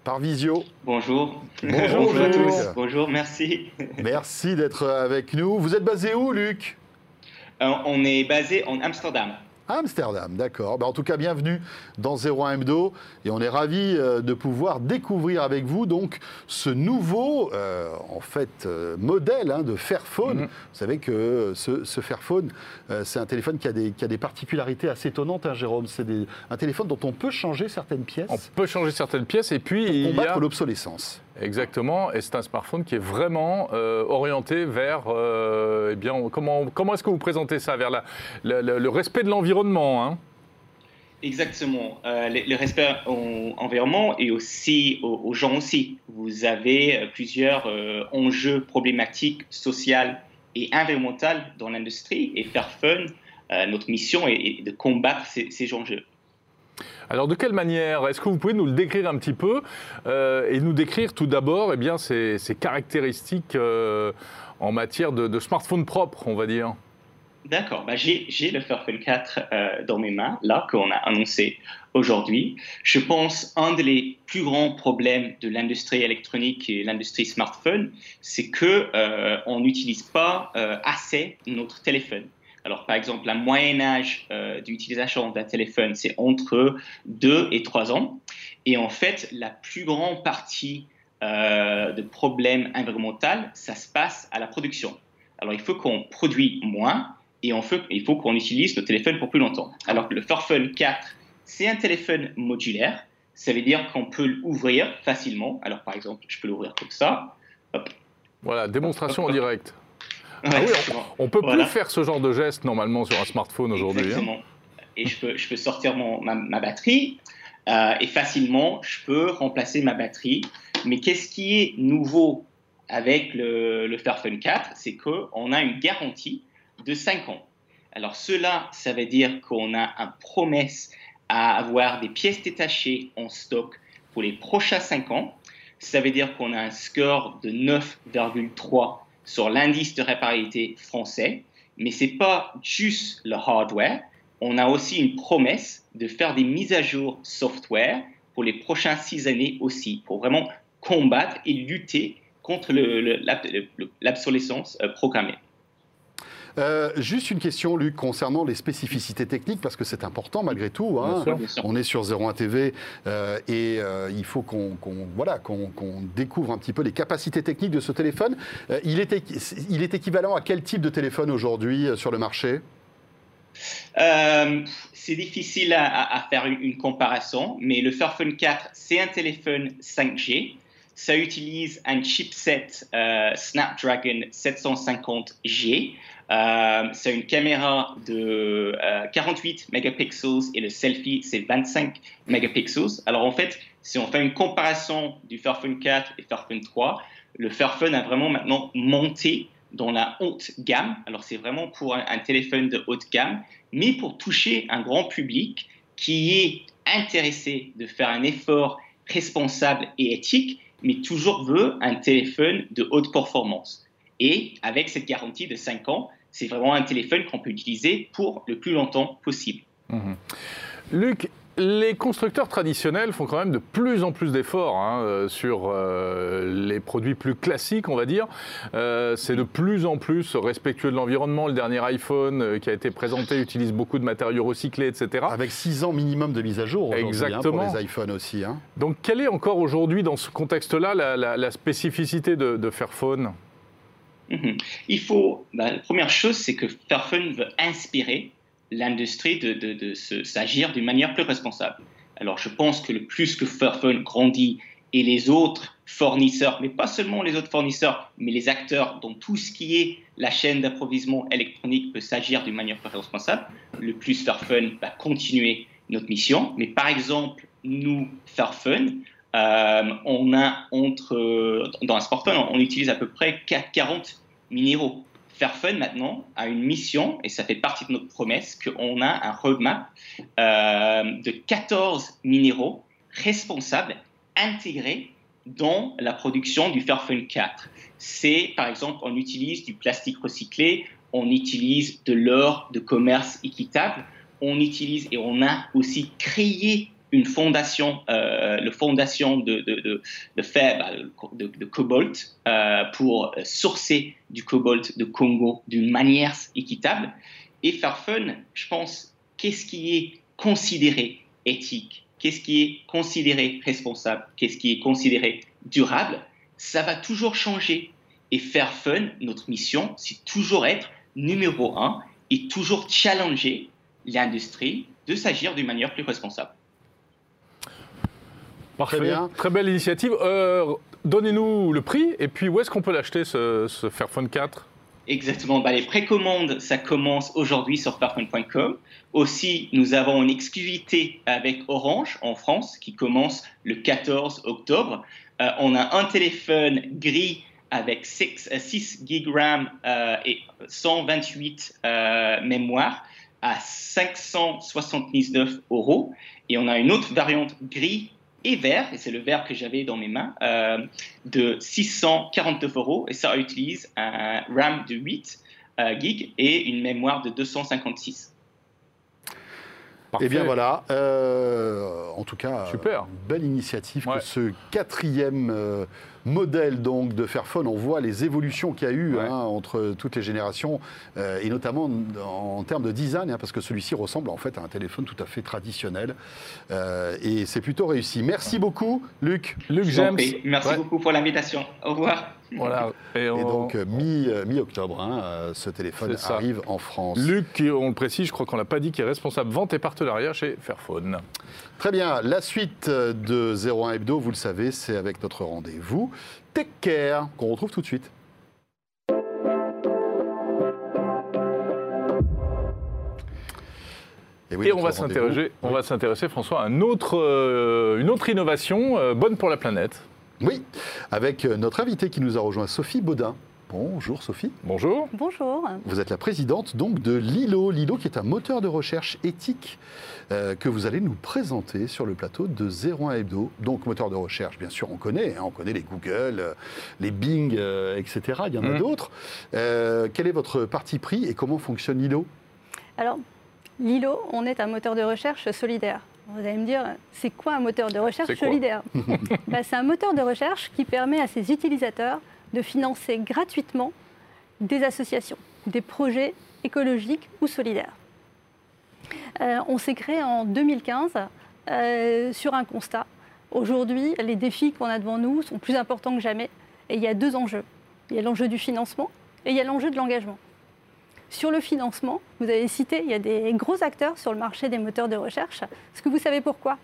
Speaker 1: par visio.
Speaker 4: Bonjour.
Speaker 1: Bonjour,
Speaker 4: Bonjour à tous. Bonjour, merci.
Speaker 1: Merci d'être avec nous. Vous êtes basé où, Luc?
Speaker 4: Euh, on est basé en Amsterdam.
Speaker 1: Amsterdam, d'accord. Bah, en tout cas, bienvenue dans 01 Hebdo et on est ravis euh, de pouvoir découvrir avec vous donc ce nouveau euh, en fait euh, modèle hein, de Fairphone.
Speaker 2: Mhm.
Speaker 1: Vous savez que ce, ce Fairphone, c'est un téléphone qui a des, qui a des particularités assez étonnantes, hein, Jérôme. C'est un téléphone dont on peut changer certaines pièces
Speaker 2: On peut changer certaines pièces et puis
Speaker 1: pour
Speaker 2: il y a
Speaker 1: l'obsolescence.
Speaker 2: Exactement et c'est un smartphone qui est vraiment euh, orienté vers euh, eh bien comment comment est-ce que vous présentez ça vers le respect de l'environnement hein?
Speaker 4: Exactement. Euh, le, respect au environnement et aussi aux, gens aussi. Vous avez plusieurs enjeux problématiques sociales et environnementales dans l'industrie et Fairphone, notre mission est, de combattre ces enjeux.
Speaker 2: Alors de quelle manière? Est-ce que vous pouvez nous le décrire un petit peu euh, et nous décrire tout d'abord eh bien ces caractéristiques euh, en matière de, smartphone propre, on va dire?
Speaker 4: D'accord, bah, j'ai le Fairphone 4 euh, dans mes mains, là, qu'on a annoncé aujourd'hui. Je pense un des plus grands problèmes de l'industrie électronique et l'industrie smartphone, c'est euh, on n'utilise pas assez notre téléphone. Alors, par exemple, la moyenne âge euh, d'utilisation d'un téléphone, c'est entre 2 et 3 ans. Et en fait, la plus grande partie euh, de problèmes environnementaux, ça se passe à la production. Alors, il faut qu'on produise moins et on fait- il faut qu'on utilise le téléphone pour plus longtemps. Alors que le Fairphone 4, c'est un téléphone modulaire. Ça veut dire qu'on peut l'ouvrir facilement. Alors, par exemple, je peux l'ouvrir comme ça.
Speaker 2: Voilà, démonstration en direct. Ah oui,
Speaker 4: exactement.
Speaker 2: On peut
Speaker 4: Voilà.
Speaker 2: plus faire ce genre de geste normalement sur un smartphone aujourd'hui. hein.
Speaker 4: Et je peux, je peux sortir mon, ma, ma batterie euh, et facilement, je peux remplacer ma batterie. Mais qu'est-ce qui est nouveau avec le, le Fairphone 4 C'est qu'on a une garantie de 5 ans. Alors cela, ça veut dire qu'on a une promesse à avoir des pièces détachées en stock pour les prochains 5 ans. Ça veut dire qu'on a un score de 9,3 sur l'indice de réparabilité français. Mais c'est pas juste le hardware. On a aussi une promesse de faire des mises à jour software pour les prochaines six années aussi, pour vraiment combattre et lutter contre l'obsolescence euh, programmée.
Speaker 1: Euh, juste une question, Luc, concernant les spécificités techniques, parce que c'est important malgré tout. hein.
Speaker 2: Bien sûr.
Speaker 4: Bien sûr.
Speaker 1: On est sur 01 TV euh, et euh, il faut qu'on voilà, qu'on découvre un petit peu les capacités techniques de ce téléphone. Euh, il, est, il est équivalent à quel type de téléphone aujourd'hui euh, sur le marché?
Speaker 4: Euh, c'est difficile à, faire une, une comparaison, mais le Fairphone 4, c'est un téléphone 5G. Ça utilise un chipset euh, Snapdragon 750G. Euh, c'est une caméra de euh, 48 mégapixels et le selfie, c'est 25 mégapixels. Alors en fait, si on fait une comparaison du Fairphone 4 et Fairphone 3, le Fairphone a vraiment maintenant monté dans la haute gamme. Alors c'est vraiment pour un téléphone de haute gamme, mais pour toucher un grand public qui est intéressé de faire un effort responsable et éthique, mais toujours veut un téléphone de haute performance. Et avec cette garantie de 5 ans, c'est vraiment un téléphone qu'on peut utiliser pour le plus longtemps possible.
Speaker 2: Mhm. Luc, les constructeurs traditionnels font quand même de plus en plus d'efforts hein, euh, sur euh, les produits plus classiques, on va dire. Euh, c'est de plus en plus respectueux de l'environnement. Le dernier iPhone euh, qui a été présenté utilise beaucoup de matériaux recyclés, etc.
Speaker 1: Avec 6 ans minimum de mise à jour hein,
Speaker 2: Exactement.
Speaker 1: pour les iPhones aussi. hein.
Speaker 2: Donc, quelle est encore aujourd'hui, dans ce contexte-là, la, la- la spécificité de, de Fairphone?
Speaker 4: Mhm. Il faut, bah, la première chose, c'est que Fairphone veut inspirer l'industrie de, s'agir d'une manière plus responsable. Alors, je pense que le plus que Fairphone grandit et les autres fournisseurs, mais pas seulement les autres fournisseurs, mais les acteurs dans tout ce qui est la chaîne d'approvisionnement électronique peut s'agir d'une manière plus responsable, le plus Fairphone va continuer notre mission. Mais par exemple, nous, Fairphone, euh, on a entre, dans un smartphone, on utilise à peu près 4 40 minéraux. Fairphone maintenant a une mission, et ça fait partie de notre promesse, qu'on a un roadmap euh, de 14 minéraux responsables intégrés dans la production du Fairphone 4. C'est, par exemple, on utilise du plastique recyclé, on utilise de l'or de commerce équitable, on utilise et on a aussi créé une fondation, euh, fondation de, de, de, de faire bah, de, cobalt euh, pour sourcer du cobalt de Congo d'une manière équitable. Et Fairphone, je pense, qu'est-ce qui est considéré éthique, qu'est-ce qui est considéré responsable, qu'est-ce qui est considéré durable, ça va toujours changer. Et Fairphone, notre mission, c'est toujours être numéro un et toujours challenger l'industrie de s'agir d'une manière plus responsable.
Speaker 2: Parfait.
Speaker 1: Très bien.
Speaker 2: Très belle initiative. Euh, Donnez-nous le prix et puis où est-ce qu'on peut l'acheter ce, ce Fairphone 4
Speaker 4: Exactement. Bah, les précommandes, ça commence aujourd'hui sur fairphone.com. Aussi, nous avons une exclusivité avec Orange en France qui commence le 14 octobre. Euh, on a un téléphone gris avec 6, 6 GB RAM euh, et 128 euh, mémoire à 579 euros. Et on a une autre variante gris et vert, et c'est le vert que j'avais dans mes mains, euh, de 649 euros. Et ça utilise un RAM de 8 euh, gigs et une mémoire de 256.
Speaker 1: Eh bien
Speaker 2: Parfait.
Speaker 1: voilà, euh, en tout cas,
Speaker 2: Super.
Speaker 1: belle initiative
Speaker 2: Ouais.
Speaker 1: que ce quatrième euh, modèle donc de Fairphone. On voit les évolutions qu'il y a eu
Speaker 2: Ouais.
Speaker 1: hein, entre toutes les générations euh, et notamment en, en termes de design, hein, parce que celui-ci ressemble en fait à un téléphone tout à fait traditionnel Euh, et c'est plutôt réussi. Merci beaucoup, Luc.
Speaker 2: Luc James.
Speaker 4: Merci
Speaker 2: Ouais.
Speaker 4: beaucoup pour l'invitation. Au revoir.
Speaker 2: Voilà. Et,
Speaker 1: Et
Speaker 2: on-
Speaker 1: donc euh, mi, euh, mi-octobre, hein, euh, ce téléphone arrive en France.
Speaker 2: Luc, on le précise, je crois qu'on l'a pas dit, qui est responsable vente et partenariat chez Fairphone.
Speaker 1: Très bien, la suite de 01 Hebdo, vous le savez, c'est avec notre rendez-vous Tech Care, qu'on retrouve tout de suite. oui,
Speaker 2: Et on va s'intéresser, on va s'intéresser, François, à un autre, euh, une autre innovation euh, bonne pour la planète.
Speaker 1: Oui, avec euh, notre invitée qui nous a rejoint, Sophie Baudin. Bonjour Sophie.
Speaker 2: Bonjour.
Speaker 5: Bonjour.
Speaker 1: Vous êtes la présidente donc de Lilo. Lilo qui est un moteur de recherche éthique euh, que vous allez nous présenter sur le plateau de 01 Hebdo. Donc moteur de recherche, bien sûr, on connaît. hein, on connaît les Google, euh, les Bing, euh, etc. Il y en a
Speaker 2: Mhm.
Speaker 1: d'autres. Euh, quel est votre parti pris et comment fonctionne Lilo?
Speaker 5: Alors, Lilo, on est un moteur de recherche solidaire. Vous allez me dire, c'est quoi un moteur de
Speaker 2: C'est
Speaker 5: recherche solidaire Bah, C'est un moteur de recherche qui permet à ses utilisateurs de financer gratuitement des associations, des projets écologiques ou solidaires. Euh, on s'est créé en 2015 euh, sur un constat. Aujourd'hui, les défis qu'on a devant nous sont plus importants que jamais. Et il y a deux enjeux. Il y a l'enjeu du financement et il y a l'enjeu de l'engagement. Sur le financement, vous avez cité, il y a des gros acteurs sur le marché des moteurs de recherche. Est-ce que vous savez pourquoi?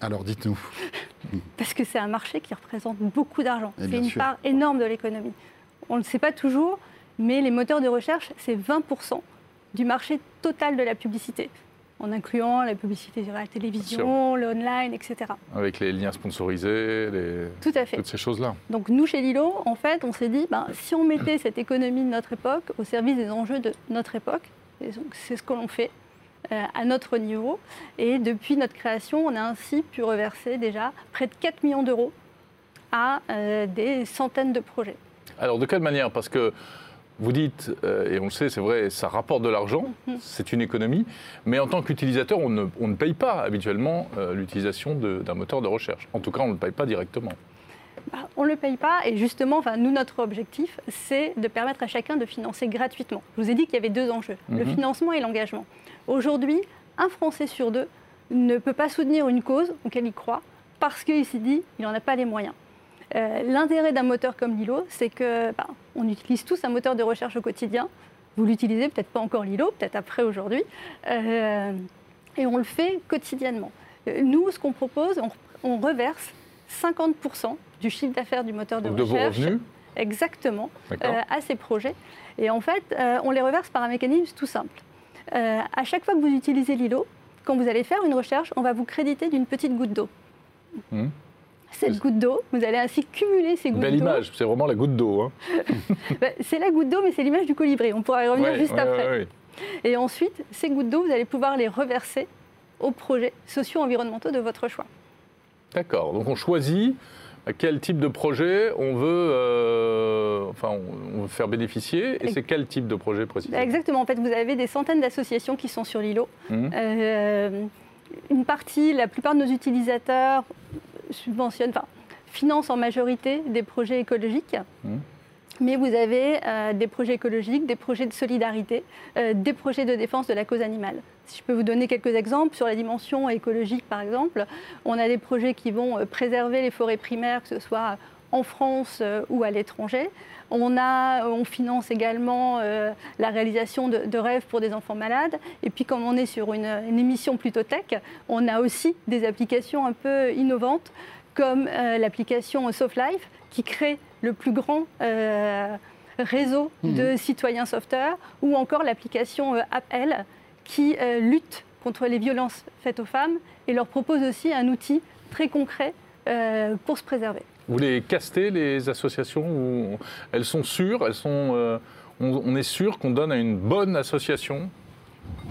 Speaker 1: Alors dites-nous.
Speaker 5: Parce que c'est un marché qui représente beaucoup d'argent.
Speaker 1: Et
Speaker 5: C'est une
Speaker 1: sûr.
Speaker 5: part énorme de l'économie. On ne le sait pas toujours, mais les moteurs de recherche, c'est 20% du marché total de la publicité, en incluant la publicité sur la télévision, le online, etc.
Speaker 2: Avec les liens sponsorisés, les-
Speaker 5: Tout à fait.
Speaker 2: toutes ces choses-là.
Speaker 5: Donc nous, chez Lilo, en fait, on s'est dit, ben, si on mettait cette économie de notre époque au service des enjeux de notre époque, c'est ce que l'on fait euh, à notre niveau, et depuis notre création, on a ainsi pu reverser déjà près de 4 millions d'euros à euh, des centaines de projets.
Speaker 2: Alors, de quelle manière? Parce que vous dites, euh, et on le sait, c'est vrai, ça rapporte de l'argent,
Speaker 5: Mhm.
Speaker 2: c'est une économie, mais en tant qu'utilisateur, on ne, on ne paye pas habituellement euh, l'utilisation d'un moteur de recherche. En tout cas, on ne le paye pas directement.
Speaker 5: Bah, on ne le paye pas, et justement, enfin, nous, notre objectif, c'est de permettre à chacun de financer gratuitement. Je vous ai dit qu'il y avait deux enjeux, le
Speaker 2: Mhm.
Speaker 5: financement et l'engagement. Aujourd'hui, un Français sur deux ne peut pas soutenir une cause auquel il croit parce qu'il s'est dit qu'il n'en a pas les moyens. Euh, L'intérêt d'un moteur comme Lilo, c'est que bah, on utilise tous un moteur de recherche au quotidien. Vous l'utilisez peut-être pas encore Lilo, peut-être après aujourd'hui, Euh, et on le fait quotidiennement. Euh, Nous, ce qu'on propose, on, on reverse 50% du chiffre d'affaires du moteur de
Speaker 2: de vos
Speaker 5: recherche
Speaker 2: revenus,
Speaker 5: exactement euh, à ces projets. Et en fait, euh, on les reverse par un mécanisme tout simple. Euh, à chaque fois que vous utilisez Lilo, quand vous allez faire une recherche, on va vous créditer d'une petite goutte d'eau.
Speaker 2: Mhm.
Speaker 5: Cette goutte d'eau, vous allez ainsi cumuler ces gouttes
Speaker 2: Belle
Speaker 5: d'eau.
Speaker 2: image, c'est vraiment la goutte d'eau. hein.
Speaker 5: Bah, c'est la goutte d'eau, mais c'est l'image du colibri. On pourra y revenir
Speaker 2: Ouais,
Speaker 5: juste
Speaker 2: ouais,
Speaker 5: après.
Speaker 2: ouais.
Speaker 5: Et ensuite, ces gouttes d'eau, vous allez pouvoir les reverser aux projets socio-environnementaux de votre choix.
Speaker 2: D'accord, donc on choisit quel type de projet on veut, euh, enfin, on, veut faire bénéficier, et c'est quel type de projet précisément?
Speaker 5: Exactement. En fait, vous avez des centaines d'associations qui sont sur Lilo.
Speaker 2: Mhm.
Speaker 5: Euh, une partie, la plupart de nos utilisateurs subventionnent, enfin, financent en majorité des projets écologiques.
Speaker 2: Mmh.
Speaker 5: Mais vous avez euh, des projets écologiques, des projets de solidarité, euh, des projets de défense de la cause animale. Si je peux vous donner quelques exemples, sur la dimension écologique par exemple, on a des projets qui vont euh, préserver les forêts primaires, que ce soit en France ou à l'étranger. On, a, on finance également la réalisation de, de, rêves pour des enfants malades. Et puis comme on est sur une, une, émission plutôt tech, on a aussi des applications un peu innovantes comme l'application Soft Life qui crée le plus grand euh, réseau de
Speaker 1: Mhm.
Speaker 5: citoyens sauveteurs, ou encore l'application euh, Appel qui euh, lutte contre les violences faites aux femmes et leur propose aussi un outil très concret euh, pour se préserver.
Speaker 2: Vous les castez, les associations Elles sont sûres elles sont, euh, on, on est sûr qu'on donne à une bonne association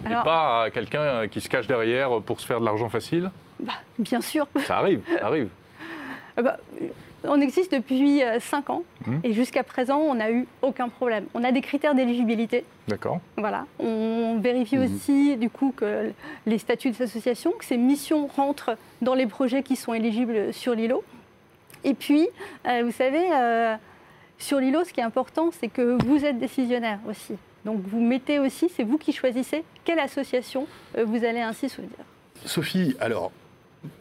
Speaker 2: et pas à quelqu'un qui se cache derrière pour se faire de l'argent facile?
Speaker 5: Bah, bien sûr,
Speaker 2: Ça arrive, ça arrive.
Speaker 5: Euh, bah, on existe depuis 5 ans
Speaker 2: Mhm.
Speaker 5: et jusqu'à présent, on n'a eu aucun problème. On a des critères d'éligibilité.
Speaker 2: D'accord.
Speaker 5: Voilà. On vérifie
Speaker 1: Mhm.
Speaker 5: aussi du coup que les statuts des associations, que ces missions rentrent dans les projets qui sont éligibles sur l'îlot. Et puis, euh, vous savez, euh, sur l'îlot, ce qui est important, c'est que vous êtes décisionnaire aussi. Donc vous mettez aussi, c'est vous qui choisissez quelle association euh, vous allez ainsi soutenir.
Speaker 1: Sophie, alors,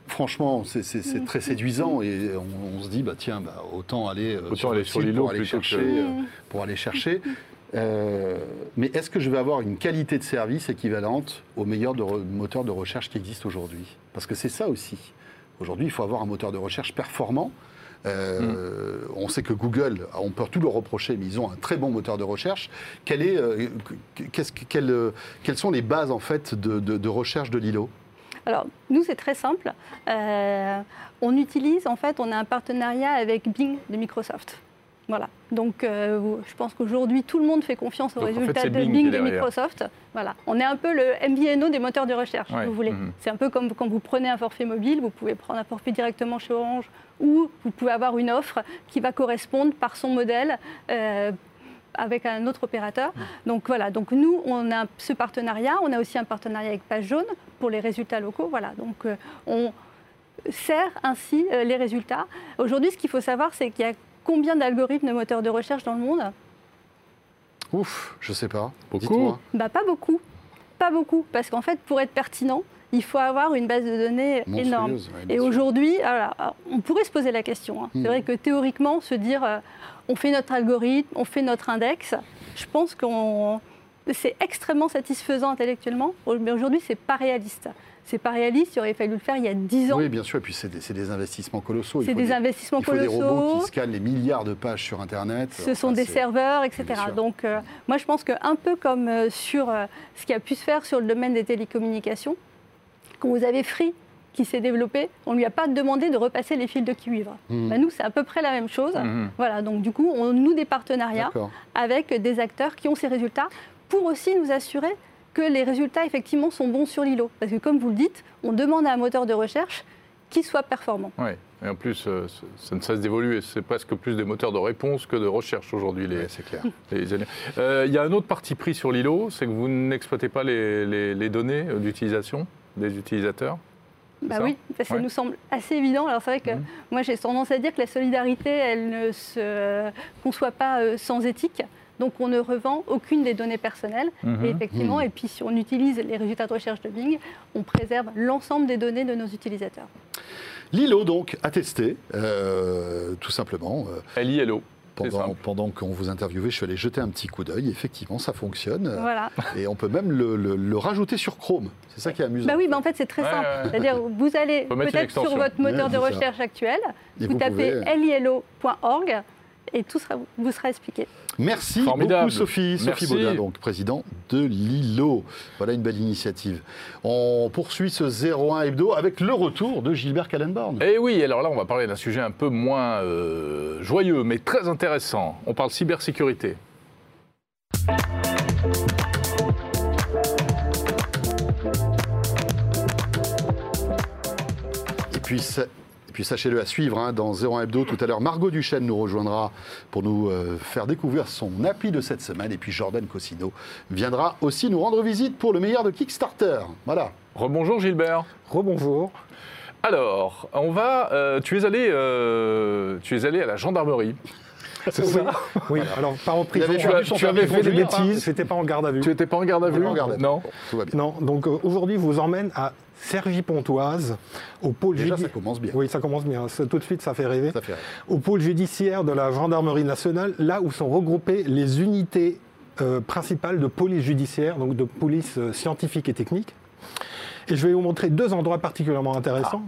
Speaker 1: franchement, c'est- très séduisant et on, on se dit, bah, tiens, bah, autant aller, euh,
Speaker 2: Autant
Speaker 1: le
Speaker 2: aller sur l'îlot
Speaker 1: pour aller
Speaker 2: que-
Speaker 1: chercher. euh, pour aller chercher. Euh, mais est-ce que je vais avoir une qualité de service équivalente au meilleur de re- moteur de recherche qui existe aujourd'hui? Parce que c'est ça aussi. Aujourd'hui, il faut avoir un moteur de recherche performant. Euh, On sait que Google, on peut tout leur reprocher, mais ils ont un très bon moteur de recherche. Euh, euh, quelles sont les bases en fait de, recherche de Lilo?
Speaker 5: Alors, nous, c'est très simple. On utilise, en fait, on a un partenariat avec Bing de Microsoft. Voilà. Donc, euh, je pense qu'aujourd'hui, tout le monde fait confiance aux
Speaker 2: Donc, en fait,
Speaker 5: résultats de
Speaker 2: Bing
Speaker 5: de. Microsoft. Voilà. On est un peu le MVNO des moteurs de recherche,
Speaker 2: Ouais.
Speaker 5: si vous voulez.
Speaker 2: Mhm.
Speaker 5: C'est un peu comme quand vous prenez un forfait mobile, vous pouvez prendre un forfait directement chez Orange ou vous pouvez avoir une offre qui va correspondre par son modèle. euh, avec un autre opérateur. Donc voilà, donc nous, on a ce partenariat. On a aussi un partenariat avec Page Jaune pour les résultats locaux. Voilà, donc euh, on sert ainsi euh, les résultats. Aujourd'hui, ce qu'il faut savoir, c'est qu'il y a combien d'algorithmes de moteurs de recherche dans le monde
Speaker 1: Ouf, je sais pas.
Speaker 2: Beaucoup.
Speaker 5: Bah, Pas beaucoup. Pas beaucoup. Parce qu'en fait, pour être pertinent, il faut avoir une base de données énorme.
Speaker 1: Ouais,
Speaker 5: Et aujourd'hui, on pourrait se poser la question. hein. C'est vrai que théoriquement, se dire euh, on fait notre algorithme, on fait notre index, je pense qu'on c'est extrêmement satisfaisant intellectuellement, mais aujourd'hui, c'est pas réaliste. C'est pas réaliste, il aurait fallu le faire il y a 10 ans.
Speaker 1: Oui, bien sûr, et puis c'est des, des investissements colossaux.
Speaker 5: C'est
Speaker 1: faut
Speaker 5: des, investissements
Speaker 1: il faut des robots
Speaker 5: colossaux.
Speaker 1: qui scannent les milliards de pages sur Internet.
Speaker 5: Ce sont des serveurs, etc. Donc, euh, moi, je pense qu'un peu comme euh, sur euh, ce qui a pu se faire sur le domaine des télécommunications, quand vous avez Free qui s'est développé, on ne lui a pas demandé de repasser les fils de cuivre.
Speaker 1: Mhm.
Speaker 5: Bah, nous, c'est à peu près la même chose.
Speaker 2: Mhm.
Speaker 5: Voilà, donc du coup, on noue des partenariats avec des acteurs qui ont ces résultats pour aussi nous assurer que les résultats, effectivement, sont bons sur l'îlot. Parce que, comme vous le dites, on demande à un moteur de recherche qui soit performant.
Speaker 2: Ouais. Et en plus, euh, ça- ne cesse d'évoluer. C'est presque plus des moteurs de réponse que de recherche aujourd'hui. Les,
Speaker 1: Ouais, c'est clair.
Speaker 2: Euh, Il y a un autre parti pris sur l'îlot, c'est que vous n'exploitez pas les, les- les données euh, d'utilisation des utilisateurs.
Speaker 5: Bah
Speaker 2: ça?
Speaker 5: oui, ça, ça
Speaker 2: Ouais.
Speaker 5: nous semble assez évident. Alors c'est vrai que
Speaker 2: Mhm.
Speaker 5: moi j'ai tendance à dire que la solidarité, elle ne se conçoit pas sans éthique. Donc on ne revend aucune des données personnelles.
Speaker 2: Mhm.
Speaker 5: Et effectivement,
Speaker 1: Mhm.
Speaker 5: et puis si on utilise les résultats de recherche de Bing, on préserve l'ensemble des données de nos utilisateurs.
Speaker 1: Lilo, donc, a testé, euh, tout simplement. euh,
Speaker 2: LILO.
Speaker 1: Pendant pendant qu'on vous interviewait, je suis allé jeter un petit coup d'œil. Effectivement, ça fonctionne. euh,
Speaker 5: Voilà.
Speaker 1: Et on peut même le, le- le rajouter sur Chrome. C'est ça qui est amusant.
Speaker 5: Bah oui, bah en fait c'est très
Speaker 2: Ouais,
Speaker 5: simple.
Speaker 2: ouais, ouais.
Speaker 5: C'est-à-dire vous allez peut-être sur votre moteur
Speaker 1: Ouais,
Speaker 5: de recherche actuel,
Speaker 1: Et
Speaker 5: vous,
Speaker 1: vous
Speaker 5: tapez
Speaker 1: pouvez-
Speaker 5: lielo.org et tout sera, vous sera expliqué.
Speaker 1: Merci
Speaker 2: Formidable.
Speaker 1: beaucoup, Sophie. Sophie
Speaker 2: Merci.
Speaker 1: Baudin, donc président de Lilo. Voilà une belle initiative. On poursuit ce 01 hebdo avec le retour de Gilbert Kallenborn.
Speaker 2: Et oui, alors là, on va parler d'un sujet un peu moins euh, joyeux, mais très intéressant. On parle cybersécurité.
Speaker 1: Et puis, ça- puis sachez-le à suivre hein, dans 01 Hebdo. Tout à l'heure, Margot Duchesne nous rejoindra pour nous euh, faire découvrir son appli de cette semaine. Et puis Jordan Cosino viendra aussi nous rendre visite pour le meilleur de Kickstarter. Voilà.
Speaker 2: Rebonjour Gilbert.
Speaker 3: Rebonjour.
Speaker 2: Alors, on va. euh, tu, es allé, euh, tu es allé à la gendarmerie. C'est ça
Speaker 3: Oui, alors pas en prison.
Speaker 2: Tu, avais fait des
Speaker 1: conduire, hein.
Speaker 2: bêtises.
Speaker 3: J'étais pas en garde à vue.
Speaker 2: Tu n'étais pas en garde à vue. Non.
Speaker 1: Tout va bien.
Speaker 3: Non, donc euh, aujourd'hui, je vous emmène à Cergy-Pontoise, au pôle
Speaker 1: Déjà,
Speaker 3: judi-
Speaker 1: ça commence bien.
Speaker 3: Oui, ça commence bien. Ça, tout de suite, ça fait rêver.
Speaker 1: Ça fait rire.
Speaker 3: Au pôle judiciaire de la gendarmerie nationale, là où sont regroupées les unités euh, principales de police judiciaire, donc de police euh, scientifique et technique. Et je vais vous montrer deux endroits particulièrement intéressants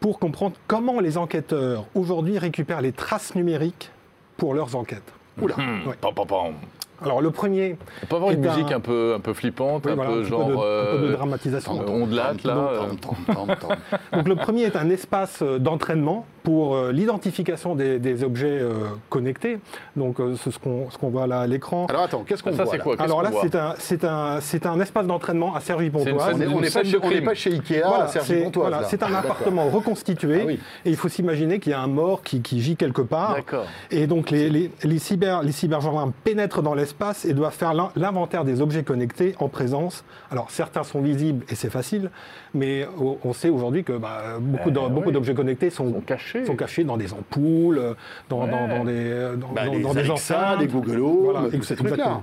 Speaker 3: pour comprendre comment les enquêteurs aujourd'hui récupèrent les traces numériques pour leurs enquêtes.
Speaker 1: Oula.
Speaker 3: Ouais.
Speaker 2: pam, pam.
Speaker 3: Alors le premier,
Speaker 2: On peut avoir une musique un peu, un peu flippante,
Speaker 3: oui,
Speaker 2: un
Speaker 3: voilà,
Speaker 2: peu
Speaker 3: un, petit
Speaker 2: genre.
Speaker 3: peu de, un peu de
Speaker 2: euh,
Speaker 3: dramatisation.
Speaker 2: euh, là. euh.
Speaker 3: Donc le premier est un espace euh, d'entraînement pour euh, l'identification des, des objets euh, connectés. Donc euh, c'est ce qu'on ce qu'on voit là à l'écran.
Speaker 1: Alors attends, qu'est-ce qu'on
Speaker 2: Ça,
Speaker 1: voit
Speaker 2: c'est quoi? Qu'est-ce
Speaker 3: Alors là, c'est un, c'est un, c'est un espace d'entraînement à Cergy-Pontoise.
Speaker 1: On n'est- pas, chez- pas Ikea
Speaker 3: Voilà,
Speaker 1: à
Speaker 3: c'est
Speaker 1: Cergy-Pontoise.
Speaker 3: voilà,
Speaker 1: là.
Speaker 3: c'est un
Speaker 1: D'accord.
Speaker 3: appartement reconstitué
Speaker 1: Ah oui.
Speaker 3: et il faut s'imaginer qu'il y a un mort qui, qui gît quelque part.
Speaker 2: D'accord.
Speaker 3: Et donc les, les, les cyber, les cybergendarmes pénètrent dans l'espace et doivent faire l'in- l'inventaire des objets connectés en présence. Alors certains sont visibles et c'est facile, mais on sait aujourd'hui que bah, beaucoup
Speaker 2: Euh, oui.
Speaker 3: d'objets connectés sont,
Speaker 2: cachés.
Speaker 3: sont cachés dans des ampoules, euh, dans, dans,
Speaker 2: Ouais.
Speaker 3: dans des, dans,
Speaker 1: Bah,
Speaker 3: dans-
Speaker 1: les
Speaker 3: dans des enceintes.
Speaker 1: les Google Home,
Speaker 3: Voilà,
Speaker 1: ces trucs-là.
Speaker 3: exactement.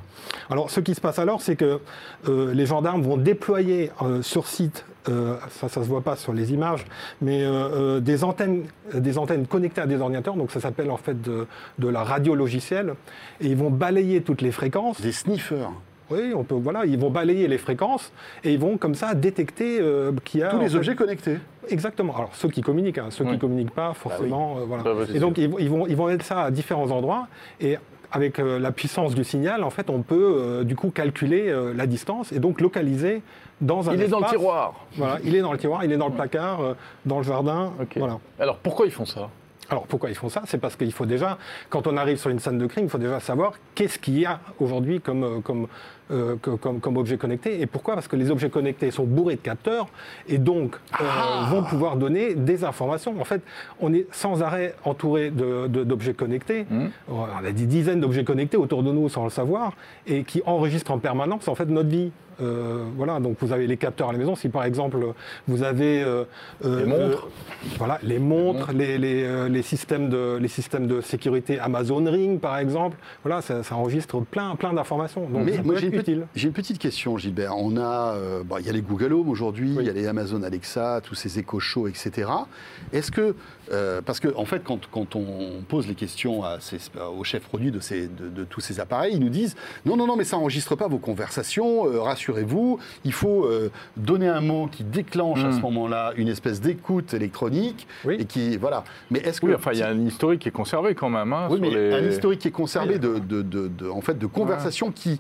Speaker 3: Alors, ce qui se passe alors, c'est que euh, les gendarmes vont déployer euh, sur site, euh, ça, ça se voit pas sur les images, mais euh, euh, des antennes, euh, des antennes connectées à des ordinateurs. Donc, ça s'appelle en fait de, de la radio logicielle, et ils vont balayer toutes les fréquences.
Speaker 1: Des sniffers.
Speaker 3: Oui, on peut, voilà, ils vont balayer les fréquences et ils vont comme ça détecter euh, qu'il y a
Speaker 1: Tous les
Speaker 3: fait,
Speaker 1: objets connectés.
Speaker 3: Exactement. Alors ceux qui communiquent, hein, ceux
Speaker 2: Oui.
Speaker 3: qui communiquent pas, forcément, euh, voilà.
Speaker 2: Bah, bah,
Speaker 3: et donc ils, vont- ils vont ils vont mettre ça à différents endroits et avec euh, la puissance du signal, en fait, on peut euh, du coup calculer euh, la distance et donc localiser dans un
Speaker 2: Il est dans le
Speaker 3: espace.
Speaker 2: tiroir.
Speaker 3: Voilà, il est dans le tiroir, il est dans le placard, euh, dans le jardin. Voilà.
Speaker 2: Alors pourquoi ils font ça?
Speaker 3: Alors pourquoi ils font ça? C'est parce qu'il faut déjà, quand on arrive sur une scène de crime, il faut déjà savoir qu'est-ce qu'il y a aujourd'hui comme, euh, comme, euh, que- comme, comme objet connecté. Et pourquoi? Parce que les objets connectés sont bourrés de capteurs et donc euh, vont pouvoir donner des informations. En fait, on est sans arrêt entouré de- de- d'objets connectés.
Speaker 2: Mhm.
Speaker 3: On a des dizaines d'objets connectés autour de nous sans le savoir et qui enregistrent en permanence en fait notre vie. Euh, voilà, donc vous avez les capteurs à la maison. Si par exemple vous avez euh, euh,
Speaker 2: Les montres.
Speaker 3: euh, voilà, les montres, les, les, euh, les systèmes de, les systèmes de sécurité Amazon Ring par exemple, voilà, ça, ça enregistre plein, plein d'informations. Donc
Speaker 1: Mais
Speaker 3: ça
Speaker 1: moi,
Speaker 3: peut
Speaker 1: j'ai
Speaker 3: être
Speaker 1: une,
Speaker 3: utile.
Speaker 1: j'ai une petite question, Gilbert. On a, euh, bon, il y a les Google Home aujourd'hui, il y a les Amazon Alexa, tous ces Echo Show, etc. Est-ce que, euh, parce que en fait, quand, quand on pose les questions à ces, aux chefs produits de, ces, de, de tous ces appareils, ils nous disent non, non, non, mais ça enregistre pas vos conversations. euh, Rassurez-vous, il faut donner un mot qui déclenche à ce moment-là une espèce d'écoute électronique
Speaker 3: Oui.
Speaker 1: et qui, voilà. Mais est-ce que
Speaker 2: Oui, enfin, il y a un historique qui est conservé quand même. hein,
Speaker 1: oui, mais
Speaker 2: les-
Speaker 1: un historique qui est conservé de, de, de- de- en fait, de conversations qui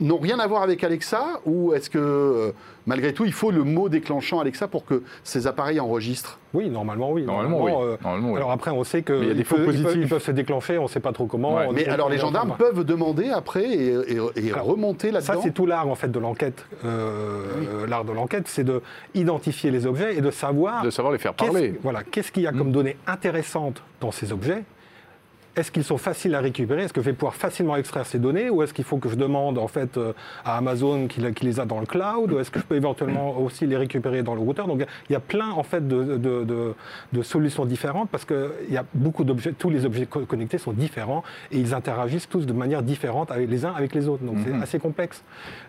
Speaker 1: n'ont rien à voir avec Alexa ou est-ce que euh, malgré tout il faut le mot déclenchant Alexa pour que ces appareils enregistrent?
Speaker 3: Oui, normalement oui.
Speaker 2: Normalement, oui.
Speaker 3: euh,
Speaker 2: Normalement, oui.
Speaker 3: Alors après, on sait que
Speaker 2: il y a des
Speaker 3: ils
Speaker 2: faux
Speaker 3: peuvent- ils peuvent,
Speaker 2: positifs.
Speaker 3: ils peuvent se déclencher, on ne sait pas trop comment.
Speaker 2: Ouais.
Speaker 1: Mais alors les gendarmes peuvent demander après et, et- et
Speaker 3: Alors,
Speaker 1: remonter
Speaker 3: Ça,
Speaker 1: là-dedans
Speaker 3: c'est tout l'art en fait de l'enquête. Euh, L'art de l'enquête, c'est de identifier les objets et de savoir
Speaker 2: de savoir les faire
Speaker 3: qu'est-ce-
Speaker 2: parler.
Speaker 3: Voilà, qu'est-ce qu'il y a comme données intéressantes dans ces objets Est-ce qu'ils sont faciles à récupérer? Est-ce que je vais pouvoir facilement extraire ces données? Ou est-ce qu'il faut que je demande en fait euh, à Amazon qu'il qu'il les a dans le cloud? Ou est-ce que je peux éventuellement aussi les récupérer dans le routeur? Donc il y a plein en fait de, de- de- de solutions différentes parce qu'il y a beaucoup d'objets, tous les objets co- connectés sont différents et ils interagissent tous de manière différente avec les uns avec les autres. Donc c'est assez complexe.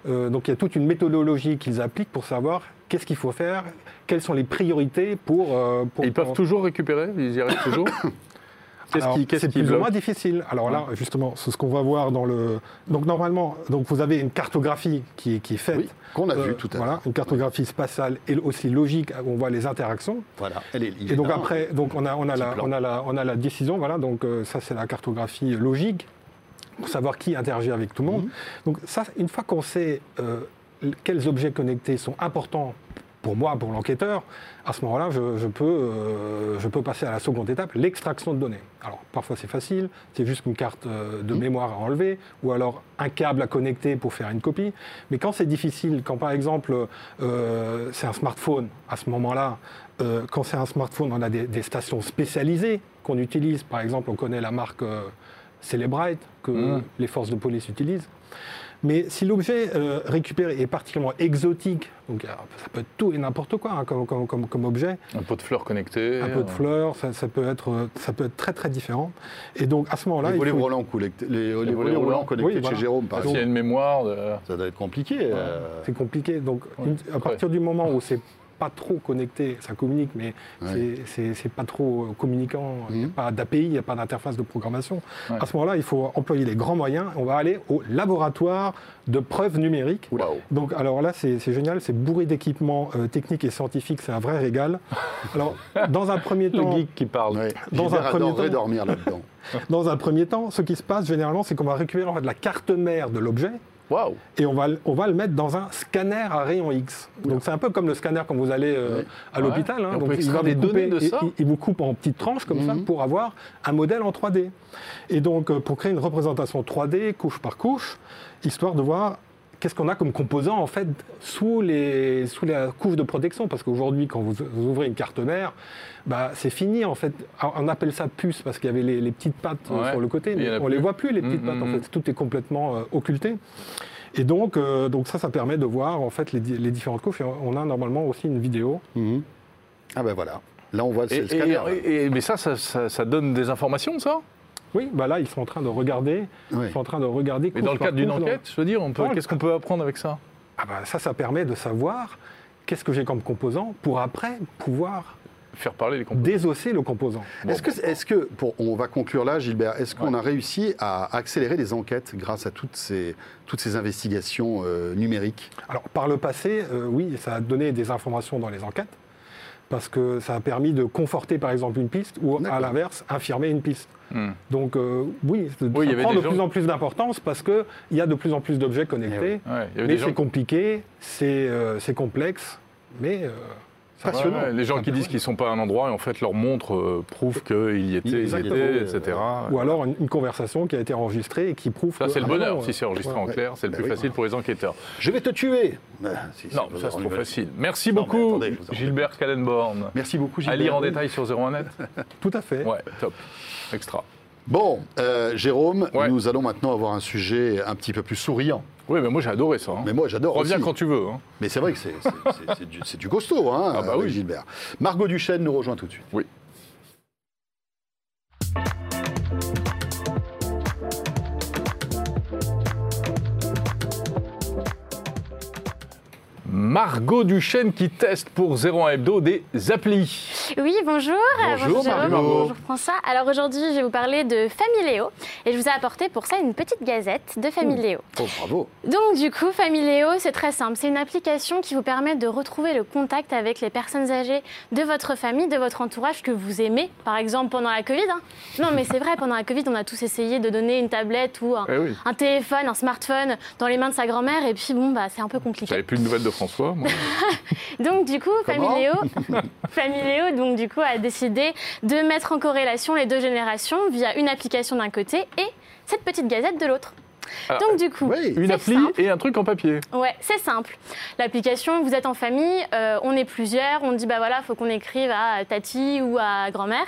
Speaker 3: Euh, donc il y a toute une méthodologie qu'ils appliquent pour savoir qu'est-ce qu'il faut faire, quelles sont les priorités pour... euh, pour
Speaker 2: ils peuvent
Speaker 3: pour-
Speaker 2: toujours récupérer? Ils y arrivent toujours? Qu'est-ce qui,
Speaker 3: c'est
Speaker 2: qui
Speaker 3: plus ou moins difficile. Alors là, justement, c'est ce qu'on va voir dans le. Donc normalement, donc vous avez une cartographie qui est, qui est faite.
Speaker 1: Oui, qu'on a
Speaker 3: Euh,
Speaker 1: vu tout à l'heure.
Speaker 3: Voilà, une cartographie spatiale et aussi logique où on voit les interactions.
Speaker 1: Voilà, elle est,
Speaker 3: Et donc après, donc on a, on a, la,
Speaker 1: plan.
Speaker 3: on a, la, on a la décision. Voilà, donc euh, ça c'est la cartographie logique pour savoir qui interagit avec tout le monde.
Speaker 1: Mhm.
Speaker 3: Donc ça, une fois qu'on sait euh, quels objets connectés sont importants pour moi, pour l'enquêteur, à ce moment-là, je, je peux, euh, je peux passer à la seconde étape, l'extraction de données. Alors parfois c'est facile, c'est juste une carte euh, de mémoire à enlever, ou alors un câble à connecter pour faire une copie. Mais quand c'est difficile, quand par exemple euh, c'est un smartphone, à ce moment-là, quand c'est un smartphone, on a des, des stations spécialisées qu'on utilise. Par exemple, on connaît la marque Celebrite que
Speaker 2: Mhm.
Speaker 3: les forces de police utilisent. Mais si l'objet euh, récupéré est particulièrement exotique, donc alors, ça peut être tout et n'importe quoi hein, comme, comme- comme- comme objet,
Speaker 2: Un pot de fleurs connecté.
Speaker 3: un peu de fleurs, ça, ça peut être, euh, ça peut être très très différent. Et donc à ce moment-là,
Speaker 1: Les volets
Speaker 3: faut-
Speaker 1: roulants connectés- les, les
Speaker 2: volets
Speaker 1: roulants connectés
Speaker 3: Oui,
Speaker 1: de
Speaker 3: voilà.
Speaker 1: chez Jérôme, par
Speaker 2: S'il y a
Speaker 1: exemple.
Speaker 2: une mémoire. de-
Speaker 1: Ça doit être compliqué. euh.
Speaker 3: c'est compliqué. Donc
Speaker 2: Ouais.
Speaker 3: une- à partir du moment où c'est pas trop connecté, ça communique, mais
Speaker 1: Ouais.
Speaker 3: c'est- pas trop euh, communicant, il n'y a
Speaker 1: Mhm.
Speaker 3: pas d'API, il n'y a pas d'interface de programmation.
Speaker 2: Ouais.
Speaker 3: À ce moment-là, il faut employer les grands moyens. On va aller au laboratoire de preuves numériques.
Speaker 1: Waouh.
Speaker 3: Donc, alors là, c'est génial, c'est bourré d'équipements euh, techniques et scientifiques, c'est un vrai régal. Alors, dans un premier
Speaker 2: Le
Speaker 3: temps,
Speaker 2: geek qui parle.
Speaker 1: Ouais.
Speaker 3: Dans un
Speaker 1: Gilbert
Speaker 3: premier
Speaker 1: adorerait
Speaker 3: temps-
Speaker 1: dormir là-dedans.
Speaker 3: dans un premier temps, ce qui se passe généralement, c'est qu'on va récupérer en fait, la carte mère de l'objet Et on va, le- on va le mettre dans un scanner à rayon X. Donc c'est un peu comme le scanner quand vous allez euh, à l'hôpital. hein. Donc,
Speaker 2: peut
Speaker 3: il
Speaker 2: extraire
Speaker 3: va
Speaker 2: des
Speaker 3: vous couper-
Speaker 2: données de
Speaker 3: il-
Speaker 2: ça
Speaker 3: il, il vous coupe en petites tranches comme ça
Speaker 1: Mhm.
Speaker 3: pour avoir un modèle en 3D. Et donc euh, pour créer une représentation 3D couche par couche, histoire de voir qu'est-ce qu'on a comme composant en fait sous, les, sous la couche de protection? Parce qu'aujourd'hui, quand vous, vous ouvrez une carte mère, bah, c'est fini en fait. On appelle ça puce parce qu'il y avait les, les petites pattes euh,
Speaker 2: Ouais.
Speaker 3: sur le côté, mais on
Speaker 2: plus.
Speaker 3: les voit plus les petites
Speaker 2: Mhm,
Speaker 3: pattes en
Speaker 2: mhm.
Speaker 3: fait. Tout est complètement euh, occulté. Et donc, euh, donc ça, ça permet de voir en fait les, les différentes couches. Et on a normalement aussi une vidéo.
Speaker 1: Mhm. Ah ben voilà. Là, on voit
Speaker 2: Et-
Speaker 1: le scanner. là.
Speaker 2: et- et- mais ça, ça, ça- ça donne des informations, ça?
Speaker 3: Oui, bah là, ils sont en train de regarder. Ils sont en train de regarder.
Speaker 2: Mais dans le cadre d'une
Speaker 3: dans-
Speaker 2: enquête, je veux dire, on peut- qu'est-ce qu'on peut apprendre avec ça?
Speaker 3: Ah bah, ça, ça permet de savoir qu'est-ce que j'ai comme composant pour après pouvoir
Speaker 2: Faire parler les composants.
Speaker 3: désosser le composant.
Speaker 1: Est-ce que, est-ce que pour, on va conclure là, Gilbert, est-ce qu'on a réussi à accélérer les enquêtes grâce à toutes ces, toutes ces investigations euh, numériques?
Speaker 3: Alors, par le passé, euh, oui, ça a donné des informations dans les enquêtes, parce que ça a permis de conforter, par exemple, une piste, ou à l'inverse, infirmer une piste.
Speaker 2: Hmm.
Speaker 3: Donc, euh, oui, ça
Speaker 2: Oui,
Speaker 3: prend de
Speaker 2: gens-
Speaker 3: plus en plus d'importance, parce qu'il y a de plus en plus d'objets connectés,
Speaker 1: Eh
Speaker 2: Ouais, y avait
Speaker 3: mais
Speaker 2: gens
Speaker 3: c'est compliqué, c'est euh, c'est complexe, mais euh,
Speaker 1: Passionnant.
Speaker 2: Ouais, les gens qui disent qu'ils ne sont pas à un endroit et en fait leur montre euh, prouve qu'ils y étaient, ils étaient, etc.
Speaker 3: Ou alors une, une conversation qui a été enregistrée et qui prouve
Speaker 2: Ça,
Speaker 3: que,
Speaker 2: c'est le
Speaker 3: ah
Speaker 2: bonheur. Si c'est enregistré
Speaker 3: ouais.
Speaker 2: en clair, c'est le
Speaker 1: Bah
Speaker 2: plus
Speaker 1: oui.
Speaker 2: facile pour les enquêteurs.
Speaker 1: Je vais te tuer Ah, si,
Speaker 2: Non, ça, c'est trop facile. Merci
Speaker 1: Non,
Speaker 2: beaucoup,
Speaker 1: attendez,
Speaker 2: Gilbert Kallenborn.
Speaker 1: Merci beaucoup,
Speaker 2: À
Speaker 1: Gilbert.
Speaker 2: lire en détail sur 01net
Speaker 3: Tout à fait.
Speaker 2: Ouais, top. Extra.
Speaker 1: Bon, euh, Jérôme,
Speaker 2: Ouais.
Speaker 1: nous allons maintenant avoir un sujet un petit peu plus souriant.
Speaker 2: Oui, mais moi j'ai adoré ça. hein.
Speaker 1: Mais moi, j'adore
Speaker 2: Reviens
Speaker 1: aussi.
Speaker 2: quand tu veux. hein.
Speaker 1: Mais c'est vrai que c'est du, du costaud, hein,
Speaker 2: Ah bah oui.
Speaker 1: Gilbert. Margot Duchesne nous rejoint tout de suite.
Speaker 2: Oui. Margot Duchesne qui teste pour 01 Hebdo des applis.
Speaker 6: Oui, bonjour.
Speaker 1: Bonjour,
Speaker 6: Jérôme.
Speaker 1: Margot.
Speaker 6: Bonjour François. Alors aujourd'hui, je vais vous parler de Familéo et je vous ai apporté pour ça une petite gazette de Familéo.
Speaker 1: Oh, bravo.
Speaker 6: Donc du coup, Familéo, c'est très simple. C'est une application qui vous permet de retrouver le contact avec les personnes âgées de votre famille, de votre entourage que vous aimez. Par exemple, pendant la Covid. hein. Non, mais c'est vrai, pendant la Covid, on a tous essayé de donner une tablette ou un,
Speaker 2: Eh oui.
Speaker 6: un téléphone, un smartphone dans les mains de sa grand-mère et puis bon, bah, c'est un peu compliqué.
Speaker 2: J'avais plus de nouvelles de François. Moi.
Speaker 6: Donc du coup, Familéo, Familéo donc du coup a décidé de mettre en corrélation les deux générations via une application d'un côté et cette petite gazette de l'autre.
Speaker 2: Ah,
Speaker 6: Donc du coup,
Speaker 1: Oui.
Speaker 2: Une appli
Speaker 6: simple.
Speaker 2: et un truc en papier.
Speaker 6: Ouais, c'est simple. L'application, vous êtes en famille, euh, on est plusieurs, on dit bah voilà, faut qu'on écrive à tati ou à grand-mère.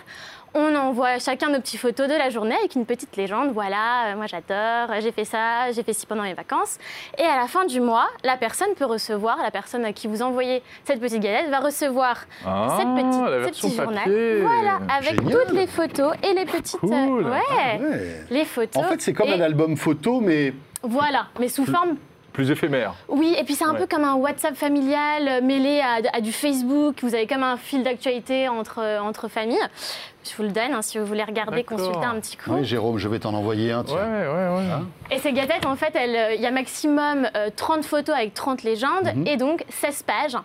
Speaker 6: On envoie chacun nos petites photos de la journée avec une petite légende. Voilà, euh, moi j'adore, j'ai fait ça, j'ai fait ci pendant les vacances. Et à la fin du mois, la personne peut recevoir, la personne à qui vous envoyez cette petite galette va recevoir
Speaker 2: Ah,
Speaker 6: cette petite,
Speaker 2: la
Speaker 6: ce petit journal. Voilà, avec
Speaker 1: Génial.
Speaker 6: toutes les photos et les petites.
Speaker 2: Cool.
Speaker 6: euh, ouais,
Speaker 1: Ouais.
Speaker 6: les photos.
Speaker 1: En fait, c'est comme
Speaker 6: et
Speaker 1: un album photo, mais
Speaker 6: Voilà, mais sous forme
Speaker 2: Plus éphémère.
Speaker 6: oui, et puis c'est un
Speaker 2: Ouais.
Speaker 6: peu comme un WhatsApp familial euh, mêlé à, à du Facebook. Vous avez comme un fil d'actualité entre, euh, entre familles. Je vous le donne hein, si vous voulez regarder, consulter un petit coup.
Speaker 1: Oui, Jérôme, je vais t'en envoyer un.
Speaker 2: Ouais,
Speaker 1: tiens.
Speaker 2: ouais, ouais.
Speaker 1: Hein
Speaker 6: Et ces gazettes, en fait, euh, il y a maximum euh, 30 photos avec 30 légendes
Speaker 1: Mhm.
Speaker 6: et donc 16 pages.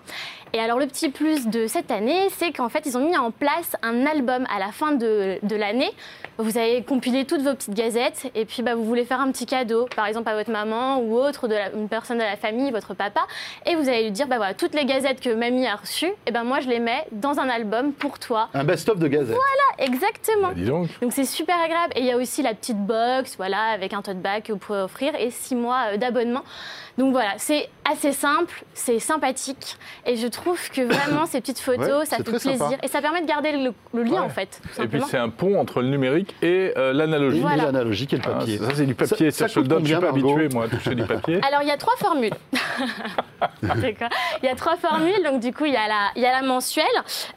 Speaker 6: Et alors, le petit plus de cette année, c'est qu'en fait, ils ont mis en place un album à la fin de, de l'année. Vous avez compilé toutes vos petites gazettes et puis bah, vous voulez faire un petit cadeau, par exemple à votre maman ou autre, de la- une personne de la famille, votre papa. Et vous allez lui dire, bah voilà, toutes les gazettes que mamie a reçues, et ben moi, je les mets dans un album pour toi.
Speaker 1: Un best-of de Gazette.
Speaker 6: Exactement.
Speaker 2: Bah, dis donc.
Speaker 6: Donc c'est super agréable. Et il y a aussi la petite box, voilà, avec un tote bag que vous pouvez offrir et six mois euh, d'abonnement. Donc voilà, c'est assez simple, c'est sympathique. Et je trouve que vraiment ces petites photos,
Speaker 1: Ouais,
Speaker 6: ça fait plaisir.
Speaker 1: sympa.
Speaker 6: Et ça permet de garder le, le lien
Speaker 2: Ouais.
Speaker 6: en fait.
Speaker 2: Et puis c'est un pont entre le numérique et euh, l'analogique.
Speaker 6: Voilà.
Speaker 1: l'analogique et le
Speaker 2: Ah,
Speaker 1: papier.
Speaker 2: ça, c'est du papier,
Speaker 1: Ça-
Speaker 2: ça,
Speaker 1: ça
Speaker 2: je te le donne, je suis pas habitué moi à toucher du papier.
Speaker 6: Alors il y a trois formules. Il y a trois formules. Donc du coup il y a la, il y a la mensuelle.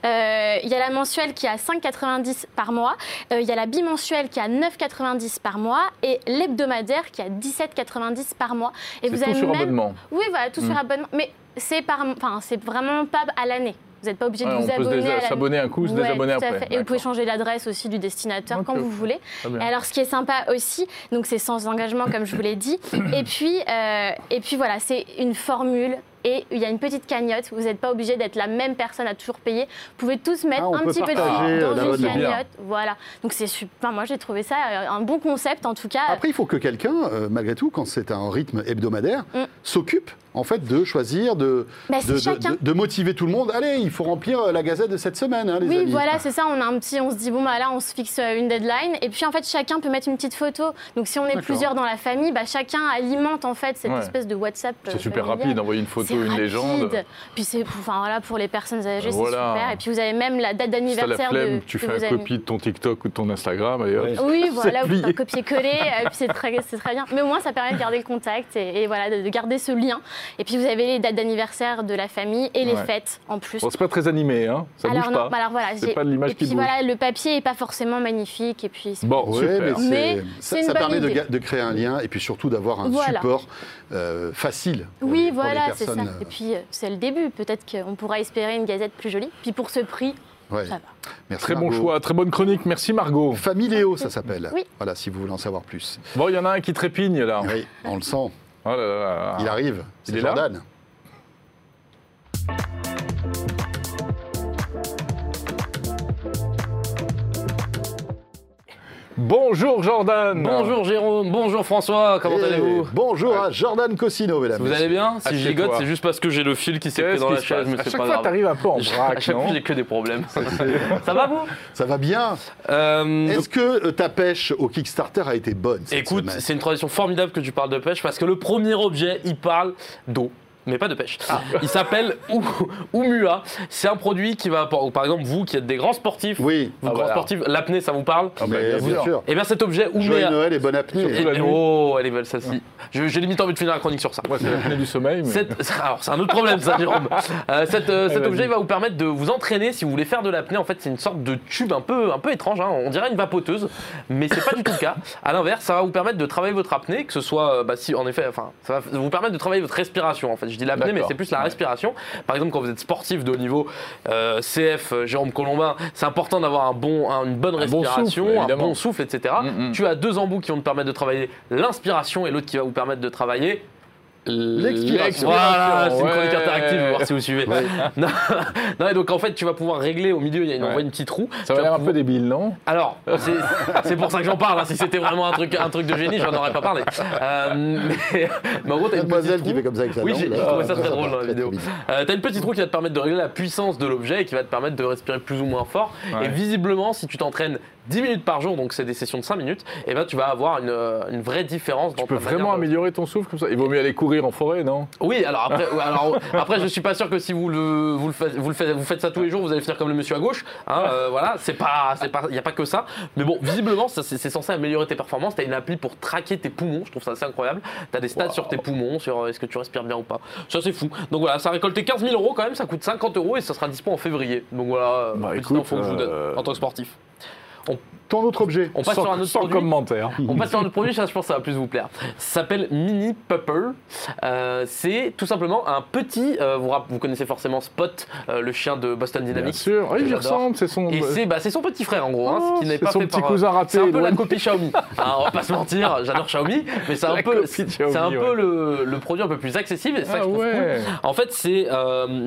Speaker 6: Euh, il y a la mensuelle qui est à 5,90 par mois. Euh, il y a la bimensuelle qui est à 9,90 par mois et l'hebdomadaire qui est à 17,90 par mois. Et
Speaker 2: C'est tout sur
Speaker 6: même
Speaker 2: abonnement.
Speaker 6: Oui, voilà, tout
Speaker 2: Mm.
Speaker 6: sur abonnement. Mais c'est par, enfin, vraiment pas à l'année. Vous n'êtes pas obligé de
Speaker 2: on
Speaker 6: vous
Speaker 2: peut
Speaker 6: abonner. à l'année.
Speaker 2: s'abonner un coup, se
Speaker 6: Ouais,
Speaker 2: désabonner après.
Speaker 6: Et vous pouvez changer l'adresse aussi du destinateur
Speaker 2: Ok,
Speaker 6: quand vous voulez. Alors, ce qui est sympa aussi, donc c'est sans engagement, comme je vous l'ai dit. et puis, euh, et puis voilà, c'est une formule. Et il y a une petite cagnotte. Vous n'êtes pas obligé d'être la même personne à toujours payer. Vous pouvez tous mettre
Speaker 1: Ah,
Speaker 6: un petit peu de sous
Speaker 1: euh,
Speaker 6: dans une cagnotte. Voilà. Donc c'est super. Moi, j'ai trouvé ça euh, un bon concept, en tout cas.
Speaker 1: Après, il faut que quelqu'un, euh, malgré tout, quand c'est un rythme hebdomadaire,
Speaker 6: Mm.
Speaker 1: s'occupe en fait de choisir, de,
Speaker 6: Bah,
Speaker 1: de, de-
Speaker 6: chacun.
Speaker 1: de- de motiver tout le monde. Allez, il faut remplir euh, la gazette de cette semaine, hein, les
Speaker 6: Oui,
Speaker 1: amis.
Speaker 6: voilà, c'est ça. On a un petit, on se dit bon bah là, on se fixe euh, une deadline, et puis en fait, chacun peut mettre une petite photo. Donc si on est plusieurs dans la famille, bah, chacun alimente en fait cette
Speaker 2: Ouais.
Speaker 6: espèce de WhatsApp. euh,
Speaker 2: C'est super rapide d'envoyer une photo, une
Speaker 6: rapide.
Speaker 2: légende.
Speaker 6: Puis c'est, enfin voilà, pour les personnes âgées,
Speaker 2: Voilà.
Speaker 6: c'est super. Et puis vous avez même la date d'anniversaire de,
Speaker 2: tu
Speaker 6: de
Speaker 2: fais un copie de ton TikTok ou de ton Instagram et.
Speaker 1: Ouais.
Speaker 6: Oui, voilà,
Speaker 2: plié.
Speaker 6: pouvez copier-coller, et puis c'est très, c'est très bien. Mais au moins, ça permet de garder le contact et, et voilà, de, de garder ce lien. Et puis vous avez les dates d'anniversaire de la famille et les
Speaker 2: Ouais.
Speaker 6: fêtes en plus.
Speaker 2: Bon, c'est pas très animé, hein. Ça
Speaker 6: alors
Speaker 2: bouge
Speaker 6: non,
Speaker 2: pas.
Speaker 6: bah alors voilà,
Speaker 2: C'est pas de l'image
Speaker 6: et
Speaker 2: qui bouge.
Speaker 6: voilà, le papier est pas forcément magnifique et puis c'est-
Speaker 2: Bon,
Speaker 1: Ouais,
Speaker 2: super.
Speaker 1: mais, c'est-
Speaker 6: Mais
Speaker 1: ça, ça
Speaker 6: bonne
Speaker 1: permet de,
Speaker 6: idée.
Speaker 1: ga- de créer un lien et puis surtout d'avoir un
Speaker 6: Voilà.
Speaker 1: support euh, facile. pour
Speaker 6: Oui,
Speaker 1: les-
Speaker 6: voilà, c'est ça.
Speaker 1: personnes,
Speaker 6: Et puis euh, c'est le début. Peut-être qu'on pourra espérer une gazette plus jolie. Puis pour ce prix,
Speaker 1: euh, ouais.
Speaker 6: ça va.
Speaker 1: Merci,
Speaker 2: Très bon choix, très bonne chronique. Merci Margot.
Speaker 1: Familéo, ça s'appelle.
Speaker 6: Oui.
Speaker 1: Voilà, si vous voulez en savoir plus.
Speaker 2: Bon, il y en a un qui trépigne là.
Speaker 1: Oui, on le sent.
Speaker 2: Oh là là là.
Speaker 1: Il arrive. C'est
Speaker 2: est là Bonjour Jordan.
Speaker 7: Bonjour Jérôme, bonjour François, comment allez-vous
Speaker 1: Bonjour à Jordan Cosino, mesdames.
Speaker 7: Vous allez bien Si je gigote, c'est juste parce que j'ai le fil qui s'est pris dans la
Speaker 2: se
Speaker 7: chaise, mais
Speaker 2: À
Speaker 7: c'est
Speaker 2: chaque
Speaker 7: pas grave.
Speaker 2: t'arrives un peu en
Speaker 7: À chaque fois, j'ai que des problèmes. Ça va vous
Speaker 1: Ça va bien.
Speaker 7: Euh,
Speaker 1: Est-ce que euh, ta pêche au Kickstarter a été bonne cette
Speaker 7: Écoute, c'est une tradition formidable que tu parles de pêche parce que le premier objet, il parle d'eau. Mais pas de pêche.
Speaker 1: Ah.
Speaker 7: Il s'appelle Ou- Oumua. C'est un produit qui va, par par exemple, vous qui êtes des grands sportifs,
Speaker 1: Oui,
Speaker 7: vous
Speaker 2: Ah,
Speaker 7: grands
Speaker 2: voilà.
Speaker 7: sportifs, l'apnée, ça vous parle
Speaker 2: Ah bah,
Speaker 1: mais
Speaker 2: bien
Speaker 1: bien
Speaker 2: sûr.
Speaker 7: Et bien cet objet,
Speaker 1: Joyeux
Speaker 7: Oumea.
Speaker 1: Noël et bonne apnée.
Speaker 2: Surtout la
Speaker 7: Et-
Speaker 2: nuit.
Speaker 7: oh, elle est belle celle-ci. Je- J'ai limite envie de finir la chronique sur ça.
Speaker 2: Moi, c'est l'apnée du sommeil. Mais...
Speaker 7: Cette- alors, c'est un autre problème, ça, Jérôme. Euh, cet euh, cet
Speaker 2: vas-y.
Speaker 7: objet va vous permettre de vous entraîner si vous voulez faire de l'apnée. En fait, c'est une sorte de tube un peu, un peu étrange. hein. On dirait une vapoteuse, mais c'est pas du tout le cas. À l'inverse, ça va vous permettre de travailler votre apnée, que ce soit, euh, bah, si en effet, enfin, ça va vous permettre de travailler votre respiration. En fait, je dis l'apnée, mais c'est plus la respiration. Par exemple, quand vous êtes sportif de haut niveau, euh, CF, euh, Jérôme Colombin, c'est important d'avoir un bon, un- une bonne
Speaker 2: Un bon
Speaker 7: respiration,
Speaker 2: souffle,
Speaker 7: un bon souffle, etc.
Speaker 2: Mm, mm.
Speaker 7: Tu as deux embouts qui vont te permettre de travailler l'inspiration et l'autre qui va vous permettre de travailler
Speaker 1: L'expiration.
Speaker 7: voilà, c'est une
Speaker 2: Ouais.
Speaker 7: chronique interactive, on va voir si vous suivez.
Speaker 1: Ouais.
Speaker 7: Non, non, et donc en fait, tu vas pouvoir régler au milieu, il y a une,
Speaker 2: Ouais.
Speaker 7: on voit une petite roue.
Speaker 2: Ça va l'air un peu débile, non?
Speaker 7: Alors, c'est- c'est pour ça que j'en parle. hein. Si c'était vraiment un truc, un truc de génie, j'en aurais pas parlé. Euh, mais, mais en gros, t'as une petite
Speaker 1: qui
Speaker 7: roue.
Speaker 1: fait comme ça avec sa
Speaker 7: Oui, j'ai trouvé ça très drôle dans la vidéo. Euh, t'as une petite roue qui va te permettre de régler la puissance de l'objet et qui va te permettre de respirer plus ou moins fort.
Speaker 2: Ouais.
Speaker 7: Et visiblement, si tu t'entraînes 10 minutes par jour, donc c'est des sessions de 5 minutes, et ben tu vas avoir une, euh, une vraie différence. dans
Speaker 2: Tu peux vraiment
Speaker 7: de-
Speaker 2: améliorer ton souffle comme ça? Il vaut mieux aller courir en forêt, non?
Speaker 7: Oui, alors après, alors, après, je suis pas sûr que si vous le, vous le faites, vous le faites, vous faites ça tous les jours, vous allez finir comme le monsieur à gauche. Hein, euh, voilà, c'est pas, c'est pas, il y a pas que ça. Mais bon, visiblement, c'est censé améliorer tes performances. T'as une appli pour traquer tes poumons. Je trouve ça assez incroyable. T'as des stats sur tes poumons, sur euh, est-ce que tu respires bien ou pas. Ça c'est fou. Donc voilà, ça a récolté 15 000 euros quand même. Ça coûte 50 euros et ça sera dispo en février. Donc voilà,
Speaker 2: Bah,
Speaker 7: petite
Speaker 2: écoute,
Speaker 7: info que je vous donne
Speaker 2: euh,
Speaker 7: en tant que sportif. On,
Speaker 1: Ton autre objet
Speaker 7: On passe
Speaker 2: sans,
Speaker 7: sur un autre
Speaker 2: sans
Speaker 7: produit.
Speaker 2: commentaire.
Speaker 7: On passe sur un autre produit, je pense que ça va plus vous plaire. Ça s'appelle Mini Pupper. Euh, c'est tout simplement un petit, euh, vous, vous connaissez forcément Spot, euh, le chien de Boston
Speaker 2: Bien
Speaker 7: Dynamics.
Speaker 2: sûr. Oui, il ressemble, c'est son.
Speaker 7: Et c'est bah, son petit frère en gros, hein,
Speaker 2: Oh,
Speaker 7: ce qui n'est
Speaker 2: c'est
Speaker 7: pas
Speaker 2: son
Speaker 7: fait
Speaker 2: petit
Speaker 7: par,
Speaker 2: cousin raté,
Speaker 7: C'est un peu la copie Xiaomi. Hein, on va pas se mentir, j'adore Xiaomi, mais c'est un peu, c'est un
Speaker 2: ouais.
Speaker 7: peu le, le produit un peu plus accessible et ça que
Speaker 2: Ah
Speaker 7: je cool. En fait, c'est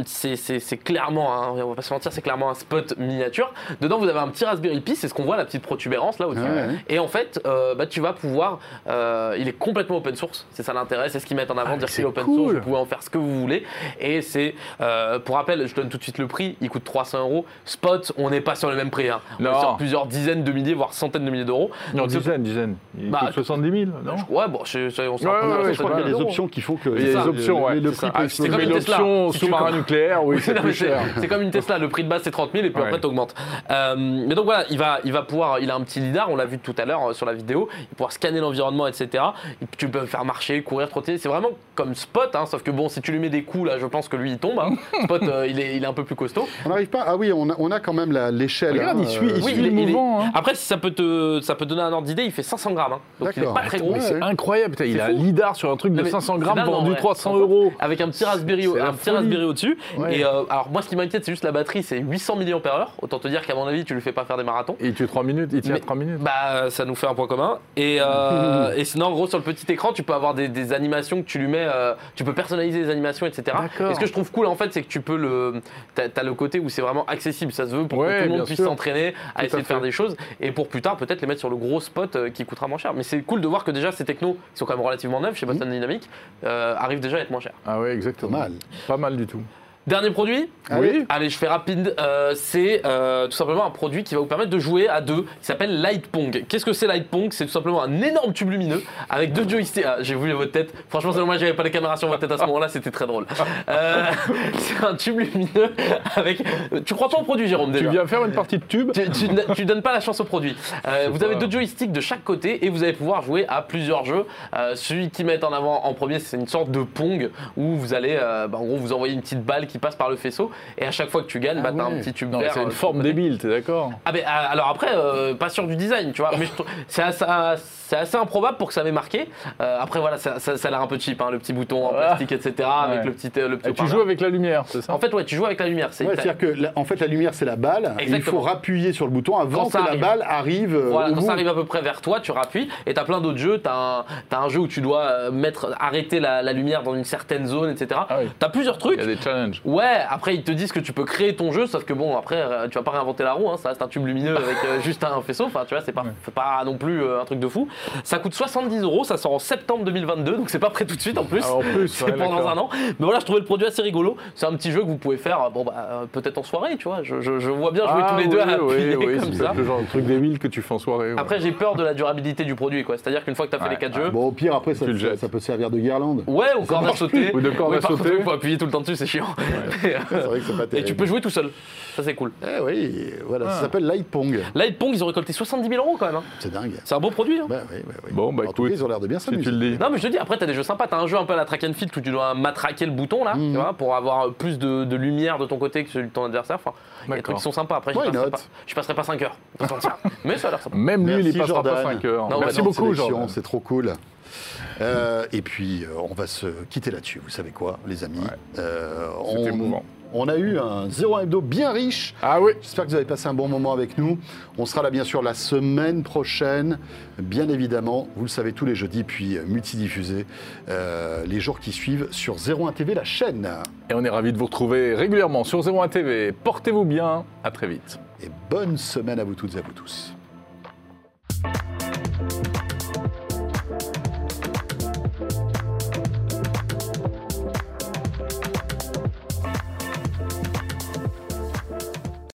Speaker 7: c'est- c'est- c'est clairement, hein, on va pas se mentir, c'est clairement un spot miniature. Dedans, vous avez un petit Raspberry Pi, c'est ce qu'on voit, la petite protubérance là au-dessus.
Speaker 1: Ah ouais.
Speaker 7: Et en fait, euh, bah, tu vas pouvoir, euh, il est complètement open source, c'est ça l'intérêt, c'est ce qu'ils mettent en avant,
Speaker 2: Ah,
Speaker 7: dire
Speaker 2: c'est
Speaker 7: qu'il est open
Speaker 2: cool.
Speaker 7: source, vous pouvez en faire ce que vous voulez. Et c'est, euh, pour rappel, je donne tout de suite le prix, il coûte 300 euros. Spot, on n'est pas sur le même prix, hein. on
Speaker 2: Non.
Speaker 7: est sur plusieurs dizaines de milliers, voire centaines de milliers d'euros.
Speaker 2: Non,
Speaker 7: Donc, c'est-
Speaker 2: dizaine, dizaine. Il
Speaker 7: Bah,
Speaker 2: coûte 70 000, non
Speaker 7: Ouais, bon, je, je- on s'en
Speaker 2: Ouais, ouais, ouais,
Speaker 1: Je crois qu'il y a des
Speaker 7: euros.
Speaker 1: options qui font que
Speaker 2: Il y a
Speaker 7: ça.
Speaker 2: des options, ouais.
Speaker 7: c'est comme
Speaker 2: Mais
Speaker 7: une Tesla.
Speaker 2: sous-marin nucléaire, oui, c'est
Speaker 7: comme une Tesla, le prix de base c'est 30 000 et puis après t'augmentes. Mais donc voilà, il va, il va pouvoir, il a un petit lidar, on l'a vu tout à l'heure euh, sur la vidéo, il va pouvoir scanner l'environnement, etc. Et tu peux faire marcher, courir, trotter. C'est vraiment comme Spot, hein, sauf que bon, si tu lui mets des coups là, je pense que lui il tombe. hein. Spot, euh, il, est, il est un peu plus costaud.
Speaker 1: On n'arrive pas. Ah oui, on a, on a quand même l'échelle.
Speaker 2: Regarde,
Speaker 1: hein,
Speaker 2: il suit, il
Speaker 1: euh,
Speaker 7: Oui,
Speaker 2: suit
Speaker 7: il est-
Speaker 2: le
Speaker 7: il est-
Speaker 2: mouvement. hein.
Speaker 7: Après, si ça peut te, ça peut donner un ordre d'idée, il fait 500 grammes. hein. donc il est
Speaker 1: D'accord.
Speaker 7: pas très gros.
Speaker 1: Ouais,
Speaker 2: C'est incroyable, putain, il a un lidar sur un truc de
Speaker 7: Non, mais
Speaker 2: 500
Speaker 7: c'est
Speaker 2: grammes vendu
Speaker 7: vrai.
Speaker 2: 300
Speaker 7: En fait,
Speaker 2: euros.
Speaker 7: Avec un petit Raspberry, un petit au-dessus. Et euh, alors moi, ce qui m'inquiète, c'est juste la batterie, c'est 800 mAh. Autant te dire qu'à mon avis, tu lui fais pas faire des marathons.
Speaker 2: Et il tue 3 minutes, il tient
Speaker 7: Mais-
Speaker 2: 3 minutes.
Speaker 7: Bah, ça nous fait un point commun. Et, euh, et sinon, en gros, sur le petit écran, tu peux avoir des, des animations que tu lui mets. euh, tu peux personnaliser les animations, etc. Et ce que je trouve cool, en fait, c'est que tu peux le. T'as as le côté où c'est vraiment accessible. Ça se veut pour
Speaker 2: Ouais,
Speaker 7: que tout le monde puisse s'entraîner à essayer de faire des choses. Et pour plus tard, peut-être les mettre sur le gros spot euh, qui coûtera moins cher. Mais c'est cool de voir que déjà, ces technos, qui sont quand même relativement neufs chez Boston Dynamics, euh, arrivent déjà à être moins chers.
Speaker 2: Ah ouais,
Speaker 1: Pas
Speaker 2: exactement.
Speaker 1: mal.
Speaker 2: Pas mal du tout.
Speaker 7: Dernier produit
Speaker 1: Allez.
Speaker 7: Allez, je fais rapide. Euh, c'est euh, tout simplement un produit qui va vous permettre de jouer à deux, qui s'appelle Light Pong. Qu'est-ce que c'est Light Pong C'est tout simplement un énorme tube lumineux avec deux joysticks. Ah, J'ai vu votre tête. Franchement, c'est dommage, j'avais pas les caméras sur votre tête à ce moment-là, c'était très drôle. Euh, c'est un tube lumineux avec. Tu crois pas au produit, Jérôme
Speaker 2: Tu
Speaker 7: déjà
Speaker 2: viens faire une partie de tube
Speaker 7: tu, tu ne- tu donnes pas la chance au produit. Vous avez deux joysticks de chaque côté et vous allez pouvoir jouer à plusieurs jeux. Celui qui met en avant en premier, c'est une sorte de pong où vous allez, bah, en gros, vous envoyer une petite balle qui passe par le faisceau et à chaque fois que tu gagnes, bah, t'as un petit tube vert.
Speaker 2: c'est
Speaker 7: euh,
Speaker 2: une
Speaker 7: sur
Speaker 2: forme débile, t'es d'accord?
Speaker 7: Ah ben euh, alors après, euh, pas sûr du design, tu vois, mais c'est assez, improbable pour que ça m'ait marqué. Euh, après voilà, ça, ça- ça a l'air un peu cheap, hein, le petit bouton en
Speaker 2: Ah.
Speaker 7: plastique, etc. Avec le petit, euh, le petit
Speaker 2: Et tu joues avec la lumière, c'est ça?
Speaker 7: En fait, ouais, tu joues avec la lumière. C'est
Speaker 1: Ouais, C'est-à-dire que la- en fait la lumière c'est la balle. Il
Speaker 7: Exactement.
Speaker 1: faut rappuyer sur le bouton avant que la
Speaker 7: arrive.
Speaker 1: balle arrive euh,
Speaker 7: Voilà,
Speaker 1: au
Speaker 7: quand
Speaker 1: bout.
Speaker 7: ça arrive à peu près vers toi, tu rappuies et t'as plein d'autres jeux. T'as un, t'as un jeu où tu dois euh, mettre, arrêter la, la lumière dans une certaine zone, etc.
Speaker 2: Ah oui.
Speaker 7: T'as plusieurs
Speaker 2: Il
Speaker 7: trucs.
Speaker 2: y a des challenges.
Speaker 7: Ouais, après ils te disent que tu peux créer ton jeu, sauf que bon, après euh, tu vas pas réinventer la roue, hein, ça reste un tube lumineux avec euh, juste un faisceau, enfin tu vois, c'est pas, c'est pas non plus euh, un truc de fou. Ça coûte 70 euros, ça sort en septembre 2022, donc c'est pas prêt tout de suite en plus.
Speaker 2: Ah, en plus,
Speaker 7: c'est
Speaker 2: ouais,
Speaker 7: pendant un an. Mais voilà, je trouvais le produit assez rigolo. C'est un petit jeu que vous pouvez faire, bon bah euh, peut-être en soirée, tu vois. Je, je- je vois bien jouer
Speaker 2: Ah,
Speaker 7: tous les deux à appuyer
Speaker 2: oui, oui,
Speaker 7: comme
Speaker 2: c'est
Speaker 7: ça.
Speaker 2: le genre de truc débile que tu fais en soirée. ouais.
Speaker 7: Après, j'ai peur de la durabilité du produit, quoi. C'est-à-dire qu'une fois que tu as fait
Speaker 2: Ouais,
Speaker 7: les 4
Speaker 2: ouais.
Speaker 7: jeux,
Speaker 1: Bon au pire après ça, ça, peut servir de guirlande.
Speaker 7: ouais, ou corde à sauter.
Speaker 2: Ou de corde à
Speaker 7: par contre,
Speaker 2: sauter.
Speaker 7: il faut appuyer tout le temps dessus, c'est chiant. Et,
Speaker 1: C'est vrai que c'est pas
Speaker 7: Et
Speaker 1: terrible.
Speaker 7: tu peux jouer tout seul. Ça, c'est cool.
Speaker 1: Eh oui, voilà,
Speaker 2: Ah.
Speaker 1: ça s'appelle Light Pong.
Speaker 7: Light Pong, ils ont récolté 70 000 euros quand même. hein.
Speaker 1: C'est dingue.
Speaker 7: C'est un beau produit. hein.
Speaker 1: Bah, oui, oui, oui.
Speaker 2: Bon, bah
Speaker 1: en tout cas,
Speaker 2: écoute,
Speaker 1: ils ont l'air de bien
Speaker 2: si
Speaker 1: s'amuser.
Speaker 2: tu le dis.
Speaker 7: Non, mais je te dis, après, t'as des jeux sympas. T'as un jeu un peu à la track and field où tu dois matraquer le bouton là,
Speaker 1: Mhm.
Speaker 7: tu vois, pour avoir plus de, de lumière de ton côté que celui de ton adversaire. Enfin, il y a des trucs qui sont sympas. Après, je passerai pas, je passerai pas 5 heures. faut se mentir. mais ça a l'air sympa.
Speaker 2: Même lui, il passera pas
Speaker 1: Jordan.
Speaker 2: 5 heures. Merci
Speaker 7: bah
Speaker 2: beaucoup, Jordan.
Speaker 1: C'est trop cool. Euh, et puis, euh, on va se quitter là-dessus. Vous savez quoi, les amis Euh,
Speaker 2: C'était
Speaker 1: on,
Speaker 2: émouvant.
Speaker 1: on a eu un 01 hebdo bien riche.
Speaker 2: Ah oui
Speaker 1: J'espère que vous avez passé un bon moment avec nous. On sera là, bien sûr, la semaine prochaine. Bien évidemment, vous le savez, tous les jeudis, puis multidiffusé euh, les jours qui suivent sur 01 TV, la chaîne.
Speaker 2: Et on est ravis de vous retrouver régulièrement sur 01 TV. Portez-vous bien, à très vite.
Speaker 1: Et bonne semaine à vous toutes et à vous tous.